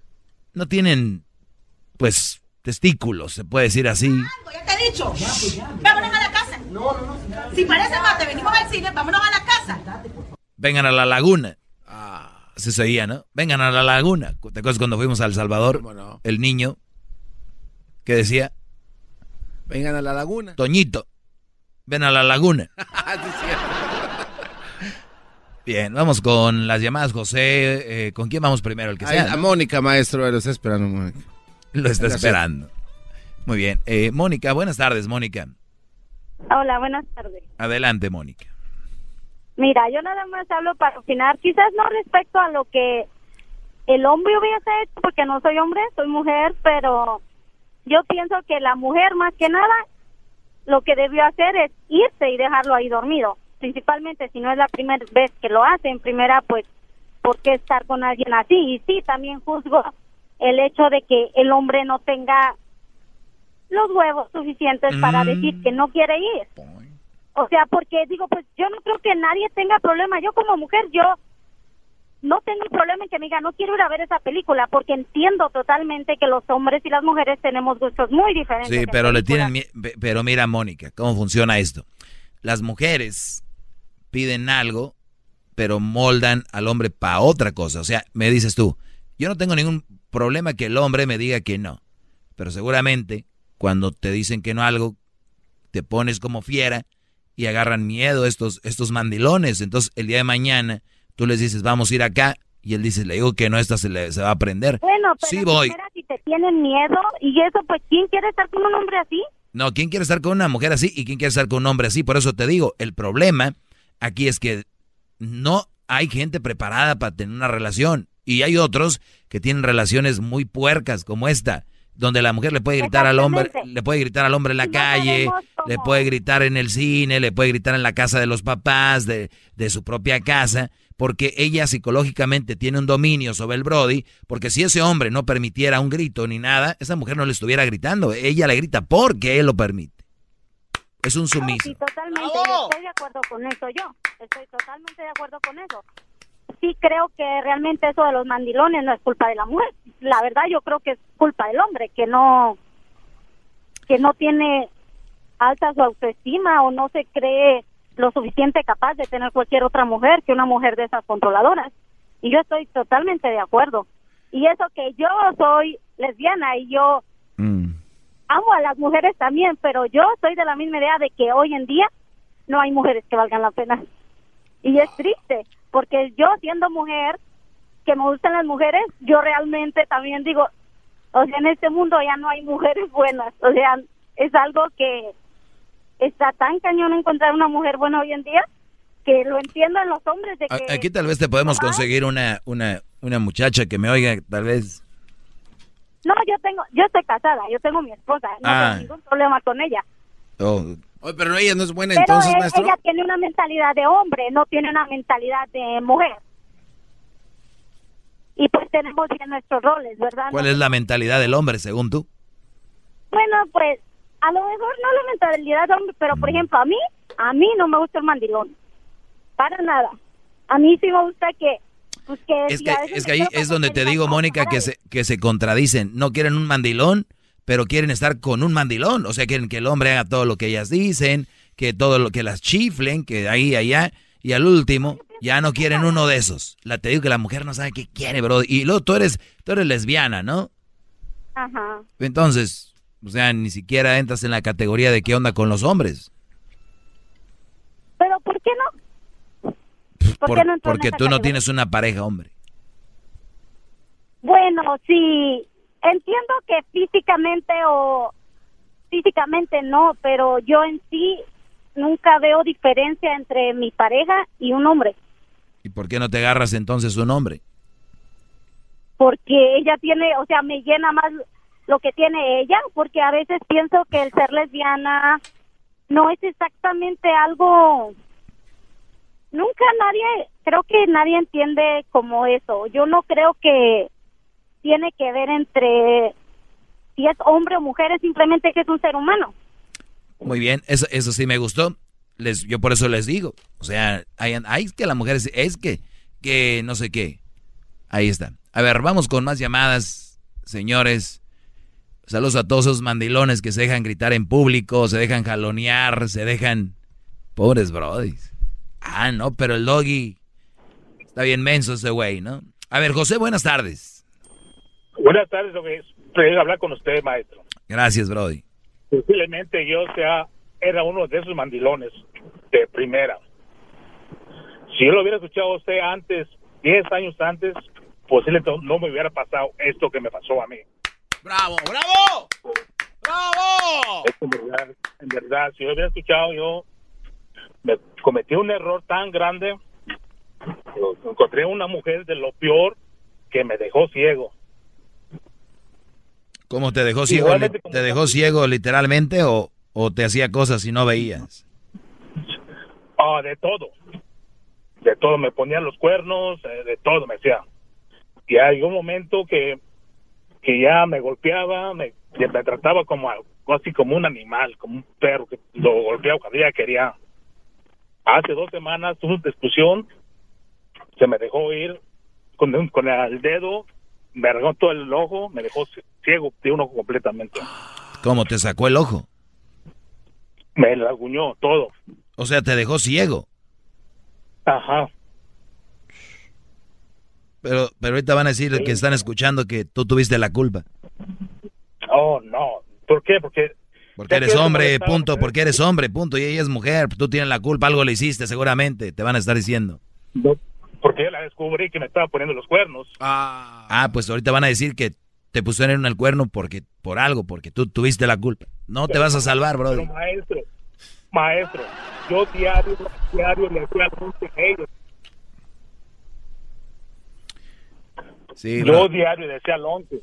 no tienen, pues, testículos, se puede decir así. Ya te he dicho. Vámonos a la casa. No, no, no. Si parece más, te venimos al cine, vámonos a la casa. Vengan a la laguna. Se seguía, ¿no? Vengan a la laguna. ¿Te acuerdas cuando fuimos a El Salvador? El niño que decía, Vengan a la laguna. Toñito, ven a la laguna. *laughs* Cierto. Bien, vamos con las llamadas, José. eh, ¿Con quién vamos primero? El que Ay, sea. a ¿no? Mónica, maestro, lo está esperando, Mónica. Lo está Gracias. esperando. Muy bien. Eh, Mónica, buenas tardes, Mónica. Hola, buenas tardes. Adelante, Mónica. Mira, yo nada más hablo para opinar, quizás no respecto a lo que el hombre hubiese hecho, porque no soy hombre, soy mujer, pero yo pienso que la mujer más que nada lo que debió hacer es irse y dejarlo ahí dormido, principalmente si no es la primera vez que lo hace, en primera pues, ¿por qué estar con alguien así? Y sí, también juzgo el hecho de que el hombre no tenga los huevos suficientes para decir que no quiere ir. O sea, porque digo, pues yo no creo que nadie tenga problema. Yo como mujer, yo no tengo problema en que me diga, no quiero ir a ver esa película, porque entiendo totalmente que los hombres y las mujeres tenemos gustos muy diferentes. Sí, pero le tienen pero mira, Mónica, cómo funciona esto. Las mujeres piden algo, pero moldan al hombre para otra cosa. O sea, me dices tú, yo no tengo ningún problema que el hombre me diga que no, pero seguramente cuando te dicen que no algo, te pones como fiera y agarran miedo estos, estos mandilones. Entonces, el día de mañana, tú les dices, vamos a ir acá, y él dice, le digo que no, esta se, le, se va a aprender. Bueno, pero sí en voy. primera, si te tienen miedo y eso, pues ¿quién quiere estar con un hombre así? No, ¿quién quiere estar con una mujer así y quién quiere estar con un hombre así? Por eso te digo, el problema aquí es que no hay gente preparada para tener una relación. Y hay otros que tienen relaciones muy puercas como esta, donde la mujer le puede gritar al hombre, le puede gritar al hombre en la calle, le puede gritar en el cine, le puede gritar en la casa de los papás, de, de su propia casa, porque ella psicológicamente tiene un dominio sobre el Brody, porque si ese hombre no permitiera un grito ni nada, esa mujer no le estuviera gritando, ella le grita porque él lo permite. Es un sumiso. Sí, totalmente. Estoy de acuerdo con eso yo. Estoy totalmente de acuerdo con eso. Sí creo que realmente eso de los mandilones no es culpa de la mujer. La verdad yo creo que es culpa del hombre que no que no tiene alta su autoestima o no se cree lo suficiente capaz de tener cualquier otra mujer que una mujer de esas controladoras. Y yo estoy totalmente de acuerdo. Y eso que yo soy lesbiana y yo amo a las mujeres también, pero yo soy de la misma idea de que hoy en día no hay mujeres que valgan la pena. Y es triste, porque yo siendo mujer, que me gustan las mujeres, yo realmente también digo, o sea, en este mundo ya no hay mujeres buenas, o sea, es algo que está tan cañón encontrar una mujer buena hoy en día que lo entiendo en los hombres de que Aquí tal vez te podemos conseguir una, una, una muchacha que me oiga, tal vez. no yo tengo yo estoy casada yo tengo mi esposa no Ah. tengo ningún problema con ella Oh, Oye, pero ella no es buena pero entonces, él- maestro. ella tiene una mentalidad de hombre no tiene una mentalidad de mujer. Y pues tenemos bien nuestros roles verdad ¿Cuál No- es la mentalidad del hombre, según tú? bueno pues a lo mejor no la mentalidad de hombre pero por ejemplo a mí a mí no me gusta el mandilón. Para nada. A mí sí me gusta que pues que Es si que, es que ahí es donde te digo, Mónica, que se, que se contradicen. No quieren un mandilón, pero quieren estar con un mandilón. O sea, quieren que el hombre haga todo lo que ellas dicen, que todo lo que las chiflen, que ahí, allá. Y al último, ya no quieren uno de esos. La te digo que la mujer no sabe qué quiere, bro. Y luego tú eres, tú eres lesbiana, ¿no? Ajá. Entonces, o sea, ni siquiera entras en la categoría de qué onda con los hombres. Pero ¿por qué no? ¿Por Por- qué no porque tú no tienes una pareja, hombre. Bueno, sí, entiendo que físicamente o físicamente no, pero yo en sí nunca veo diferencia entre mi pareja y un hombre, ¿Y por qué no te agarras entonces un hombre? porque ella tiene, o sea, me llena más lo que tiene ella, porque a veces pienso que el ser lesbiana no es exactamente algo nunca nadie, creo que nadie entiende como eso. Yo no creo que tiene que ver entre si es hombre o mujer, es simplemente que es un ser humano. Muy bien, eso, eso sí me gustó. Les, yo por eso les digo. O sea, hay, hay que la mujer es, es que, que no sé qué. Ahí está. A ver, vamos con más llamadas, señores. Saludos a todos esos mandilones que se dejan gritar en público, se dejan jalonear, se dejan... Pobres brodis. Ah, no, pero el doggy... Está bien menso ese güey, ¿no? A ver, José, buenas tardes. Buenas tardes, lo que es hablar con usted, maestro. Gracias, brody. Posiblemente yo sea, era uno de esos mandilones de primera. Si yo lo hubiera escuchado a usted antes, 10 años antes, posiblemente no me hubiera pasado esto que me pasó a mí. ¡Bravo, bravo! ¡Bravo! Es que en verdad, en verdad, si yo hubiera escuchado, yo me cometí un error tan grande. Encontré una mujer de lo peor que me dejó ciego. ¿Cómo te dejó ciego? Igualmente ¿Te dejó ciego literalmente o, o te hacía cosas y no veías? Ah, de todo. De todo. Me ponía los cuernos, eh, de todo me hacía. Y hay un momento que, que ya me golpeaba, me, me trataba como algo así como un animal, como un perro que lo golpeaba cuando ella quería. Hace dos semanas tuve una discusión, se me dejó ir con, con el dedo, me todo el ojo, me dejó ciego de un ojo completamente. ¿Cómo te sacó el ojo? Me laguñó todo. O sea, te dejó ciego. Ajá. Pero, pero ahorita van a decir que están escuchando que tú tuviste la culpa. Oh, no. ¿Por qué? Porque... Porque eres hombre, punto. Porque eres hombre, punto. Y ella es mujer. Tú tienes la culpa. Algo le hiciste seguramente. Te van a estar diciendo. Porque yo la descubrí que me estaba poniendo los cuernos. Ah, pues ahorita van a decir que te pusieron el cuerno porque por algo, porque tú tuviste la culpa. No te vas a salvar, Pero brother. maestro, maestro, yo diario, diario le hacía anuncio a ellos. Sí, yo bro. diario le decía al once.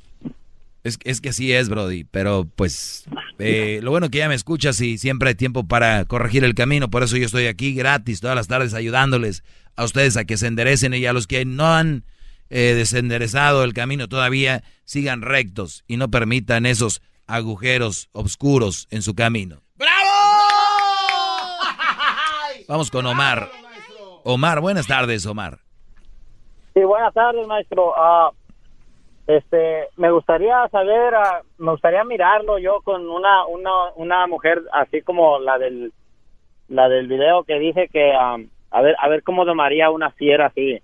Es, es que sí es, Brody, pero pues eh, lo bueno que ya me escuchas y siempre hay tiempo para corregir el camino, por eso yo estoy aquí gratis todas las tardes ayudándoles a ustedes a que se enderecen y a los que no han eh, desenderezado el camino todavía sigan rectos y no permitan esos agujeros oscuros en su camino. *laughs* Vamos con Omar. Omar, buenas tardes, Omar. Sí, buenas tardes, maestro. Ah, este, me gustaría saber, ah, me gustaría mirarlo yo con una, una, una mujer así como la del, la del video que dije que, a ver, a ver cómo domaría una fiera así.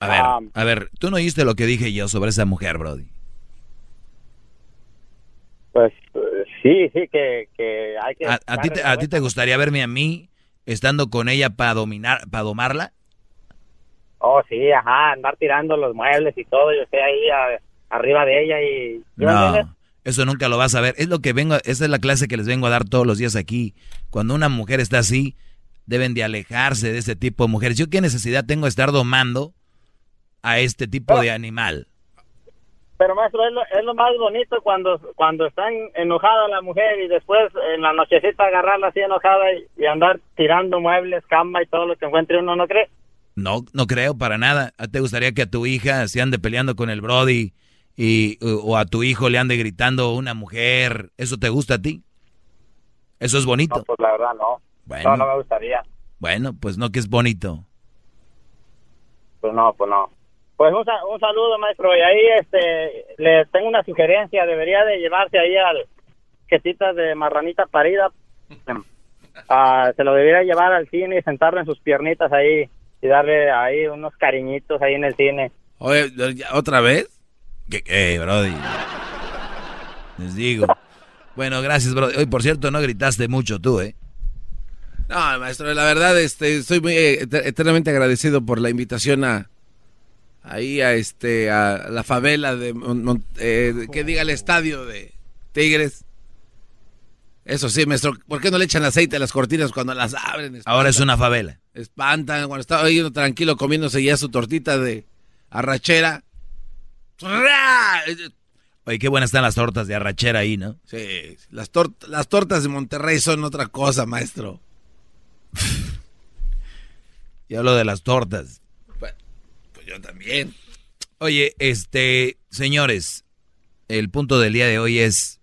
A ver, a ver, tú no oíste lo que dije yo sobre esa mujer, Brody. Pues sí, sí, que, que hay que. ¿A, a ti, te, a ti te gustaría verme a mí estando con ella para dominar, para domarla? Oh, sí, ajá, andar tirando los muebles y todo, yo estoy ahí a- arriba de ella y... ¿sí me No, eso nunca lo vas a ver. Es lo que vengo, esa es la clase que les vengo a dar todos los días aquí. Cuando una mujer está así, deben de alejarse de este tipo de mujeres. ¿Yo qué necesidad tengo de estar domando a este tipo de animal? Pero maestro, es lo, es lo más bonito cuando cuando están enojada la mujer y después en la nochecita agarrarla así enojada y, y andar tirando muebles, cama y todo lo que encuentre uno, ¿no cree? No, no creo para nada. ¿A ¿Te gustaría que a tu hija se ande peleando con el Brody y, o a tu hijo le ande gritando una mujer? ¿Eso te gusta a ti? ¿Eso es bonito? No, pues la verdad no. Bueno. No, no me gustaría. Bueno, pues no que es bonito. Pues no, pues no. Pues un, sa- un saludo, maestro. Y ahí este, le tengo una sugerencia. Debería de llevarse ahí al quetitas de marranita parida. *laughs* Ah, se lo debería llevar al cine y sentarlo en sus piernitas ahí y darle ahí unos cariñitos ahí en el cine. Oye, ¿ya- ¿otra vez? ¿Qué, qué, Brody? Les digo. Bueno, gracias, Brody. Hoy, por cierto, no gritaste mucho tú, ¿eh? No, maestro, la verdad, este, estoy muy eh, eter- eternamente agradecido por la invitación a ahí a este a la favela de eh, que diga el estadio de Tigres. Eso sí, maestro, ¿por qué no le echan aceite a las cortinas cuando las abren? Ahora es una favela. Espantan cuando está ahí tranquilo comiéndose ya su tortita de arrachera. ¡Ra! Oye, qué buenas están las tortas de arrachera ahí, ¿no? Sí, las, tor- las tortas de Monterrey son otra cosa, maestro. *laughs* Y hablo de las tortas. Pues yo también. Oye, este, señores, el punto del día de hoy es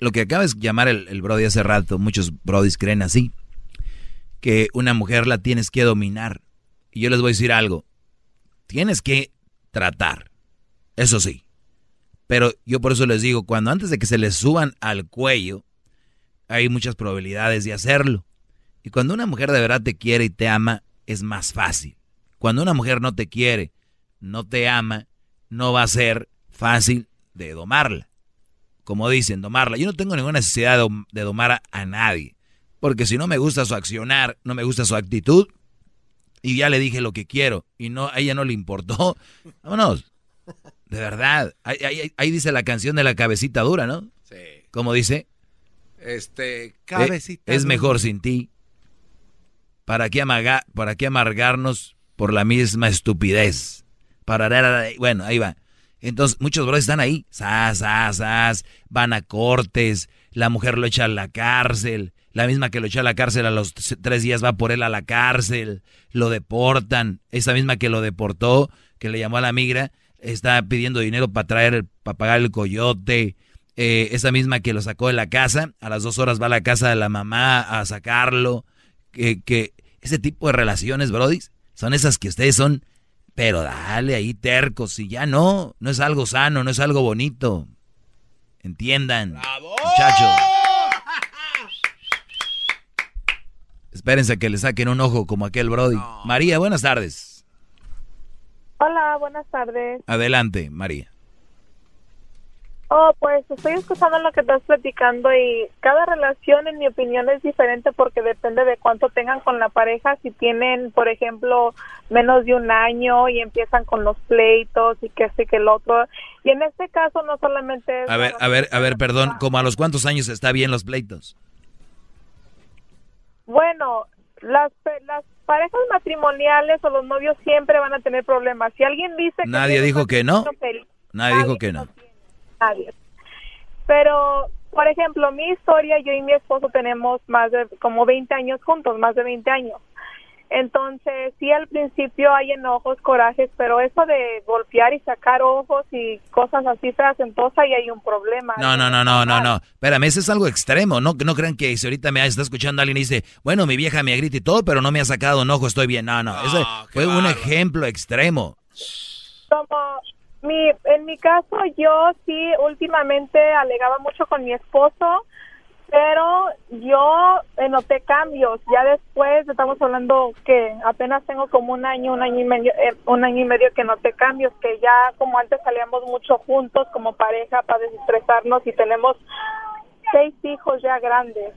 lo que acaba de llamar el, el Brody hace rato. Muchos Brodis creen así, que una mujer la tienes que dominar. Y yo les voy a decir algo, tienes que tratar, eso sí. Pero yo por eso les digo, cuando antes de que se les suban al cuello, hay muchas probabilidades de hacerlo. Y cuando una mujer de verdad te quiere y te ama, es más fácil. Cuando una mujer no te quiere, no te ama, no va a ser fácil de domarla. Como dicen, domarla. Yo no tengo ninguna necesidad de, dom- de domar a nadie. Porque si no me gusta su accionar, no me gusta su actitud, y ya le dije lo que quiero, y no, a ella no le importó, *laughs* vámonos. De verdad. Ahí, ahí- ahí dice la canción de la cabecita dura, ¿no? Sí. Como dice, Este, eh, cabecita. es dura. mejor sin ti. ¿Para qué, amaga- ¿Para qué amargarnos por la misma estupidez? Para, bueno, ahí va. Entonces, muchos brothers están ahí, sas, sas, sas, van a cortes, la mujer lo echa a la cárcel, la misma que lo echó a la cárcel a los tres días va por él a la cárcel, lo deportan, esa misma que lo deportó, que le llamó a la migra, está pidiendo dinero para traer, para pagar el coyote, eh, esa misma que lo sacó de la casa, a las dos horas va a la casa de la mamá a sacarlo, que, que ese tipo de relaciones, brodis, son esas que ustedes son, pero dale ahí tercos y ya no, no es algo sano, no es algo bonito. Entiendan, muchachos. Espérense que le saquen un ojo como aquel Brody. María, buenas tardes. Hola, buenas tardes. Adelante, María. Oh, pues estoy escuchando lo que estás platicando y cada relación, en mi opinión, es diferente porque depende de cuánto tengan con la pareja. Si tienen, por ejemplo, menos de un año y empiezan con los pleitos y que este que el otro. Y en este caso no solamente es... A ver, a ver, a ver, perdón, ¿como a los cuántos años está bien los pleitos? Bueno, las, las parejas matrimoniales o los novios siempre van a tener problemas. Si alguien dice que Nadie tiene dijo que no. feliz, Nadie dijo que no. nadie. Pero, por ejemplo, mi historia, yo y mi esposo tenemos más de como 20 años juntos, más de 20 años. Entonces, sí, al principio hay enojos, corajes, pero eso de golpear y sacar ojos y cosas así feas, entonces ahí hay un problema. No, no, no, no, no, no. Espérame, eso es algo extremo. No, no crean que si ahorita me está escuchando alguien y dice, bueno, mi vieja me grita y todo, pero no me ha sacado un ojo, estoy bien. No, no, ese fue un ejemplo extremo. Como mi, en mi caso, yo sí últimamente alegaba mucho con mi esposo, pero yo eh, noté cambios. Ya después, estamos hablando que apenas tengo como un año, un año y medio, eh, un año y medio que noté cambios, que ya como antes salíamos mucho juntos como pareja para desestresarnos y tenemos seis hijos ya grandes.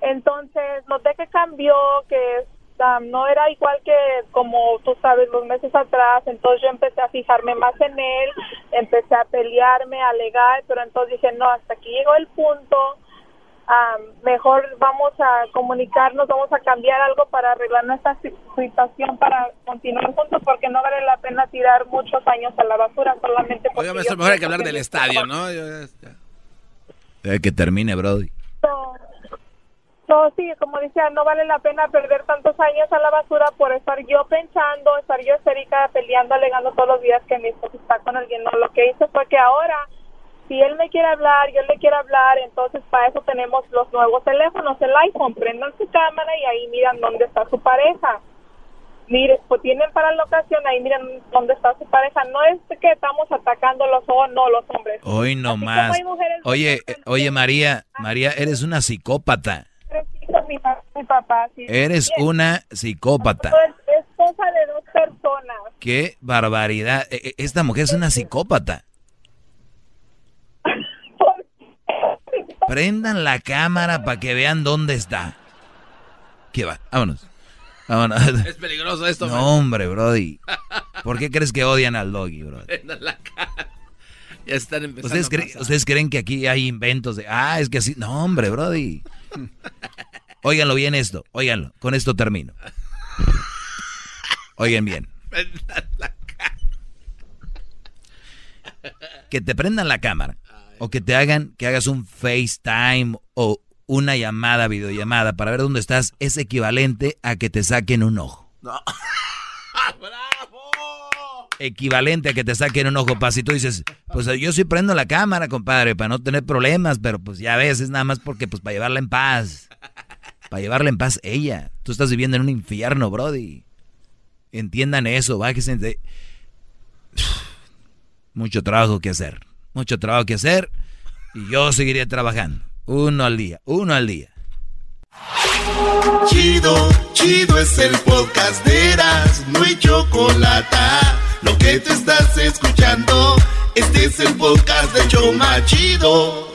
Entonces noté que cambió, que um, no era igual que como tú sabes los meses atrás, entonces yo empecé a fijarme más en él, empecé a pelearme, a alegar, pero entonces dije, no, hasta aquí llegó el punto am, mejor vamos a comunicarnos, vamos a cambiar algo para arreglar nuestra si- situación, para continuar juntos, porque no vale la pena tirar muchos años a la basura solamente porque Oiga, maestro, mejor hay que hablar del estadio, ¿no? Yo- ya- que termine, Brody. So, so, sí, como decía, no vale la pena perder tantos años a la basura por estar yo pensando, estar yo histérica, peleando, alegando todos los días que mi esposo está con alguien. No, lo que hice fue que ahora, si él me quiere hablar, yo le quiero hablar, entonces para eso tenemos los nuevos teléfonos, el iPhone, prendan su cámara y ahí miran dónde está su pareja. Mire, pues tienen para la ocasión, ahí miran dónde está su pareja. No es que estamos atacando los o no los hombres. Hoy hay mujeres Oye, eh, oye, María, María, eres una psicópata. Mi, mi papá, sí. Eres Bien. una psicópata. Esposa de dos personas. Qué barbaridad. Eh, eh, Esta mujer es una psicópata. Prendan la cámara para que vean dónde está. ¿Qué va? Vámonos. Vámonos. Es peligroso esto, No, hombre, Brody. ¿Por qué crees que odian al doggy, Brody? Prendan la cara. Ya están empezando ¿Ustedes, a creen-. ¿Ustedes creen que aquí hay inventos de, ah, es que así? No, hombre, Brody. Óiganlo bien esto, óiganlo. Con esto termino. Oigan bien. Prendan la Que te prendan la cámara. O que te hagan, que hagas un FaceTime o una llamada, videollamada para ver dónde estás, es equivalente a que te saquen un ojo. *laughs* No. Equivalente a que te saquen un ojo, paz. Y tú dices, pues yo sí prendo la cámara, compadre, para no tener problemas, pero pues ya ves, es nada más porque, pues para llevarla en paz. Para llevarla en paz ella. Tú estás viviendo en un infierno, Brody. Entiendan eso, bájense de... Mucho trabajo que hacer. Mucho trabajo que hacer. Y yo seguiré trabajando. Uno al día, uno al día. Chido, chido es el podcast de Eras, no hay chocolate. Lo que te estás escuchando, este es el podcast de Choma Chido.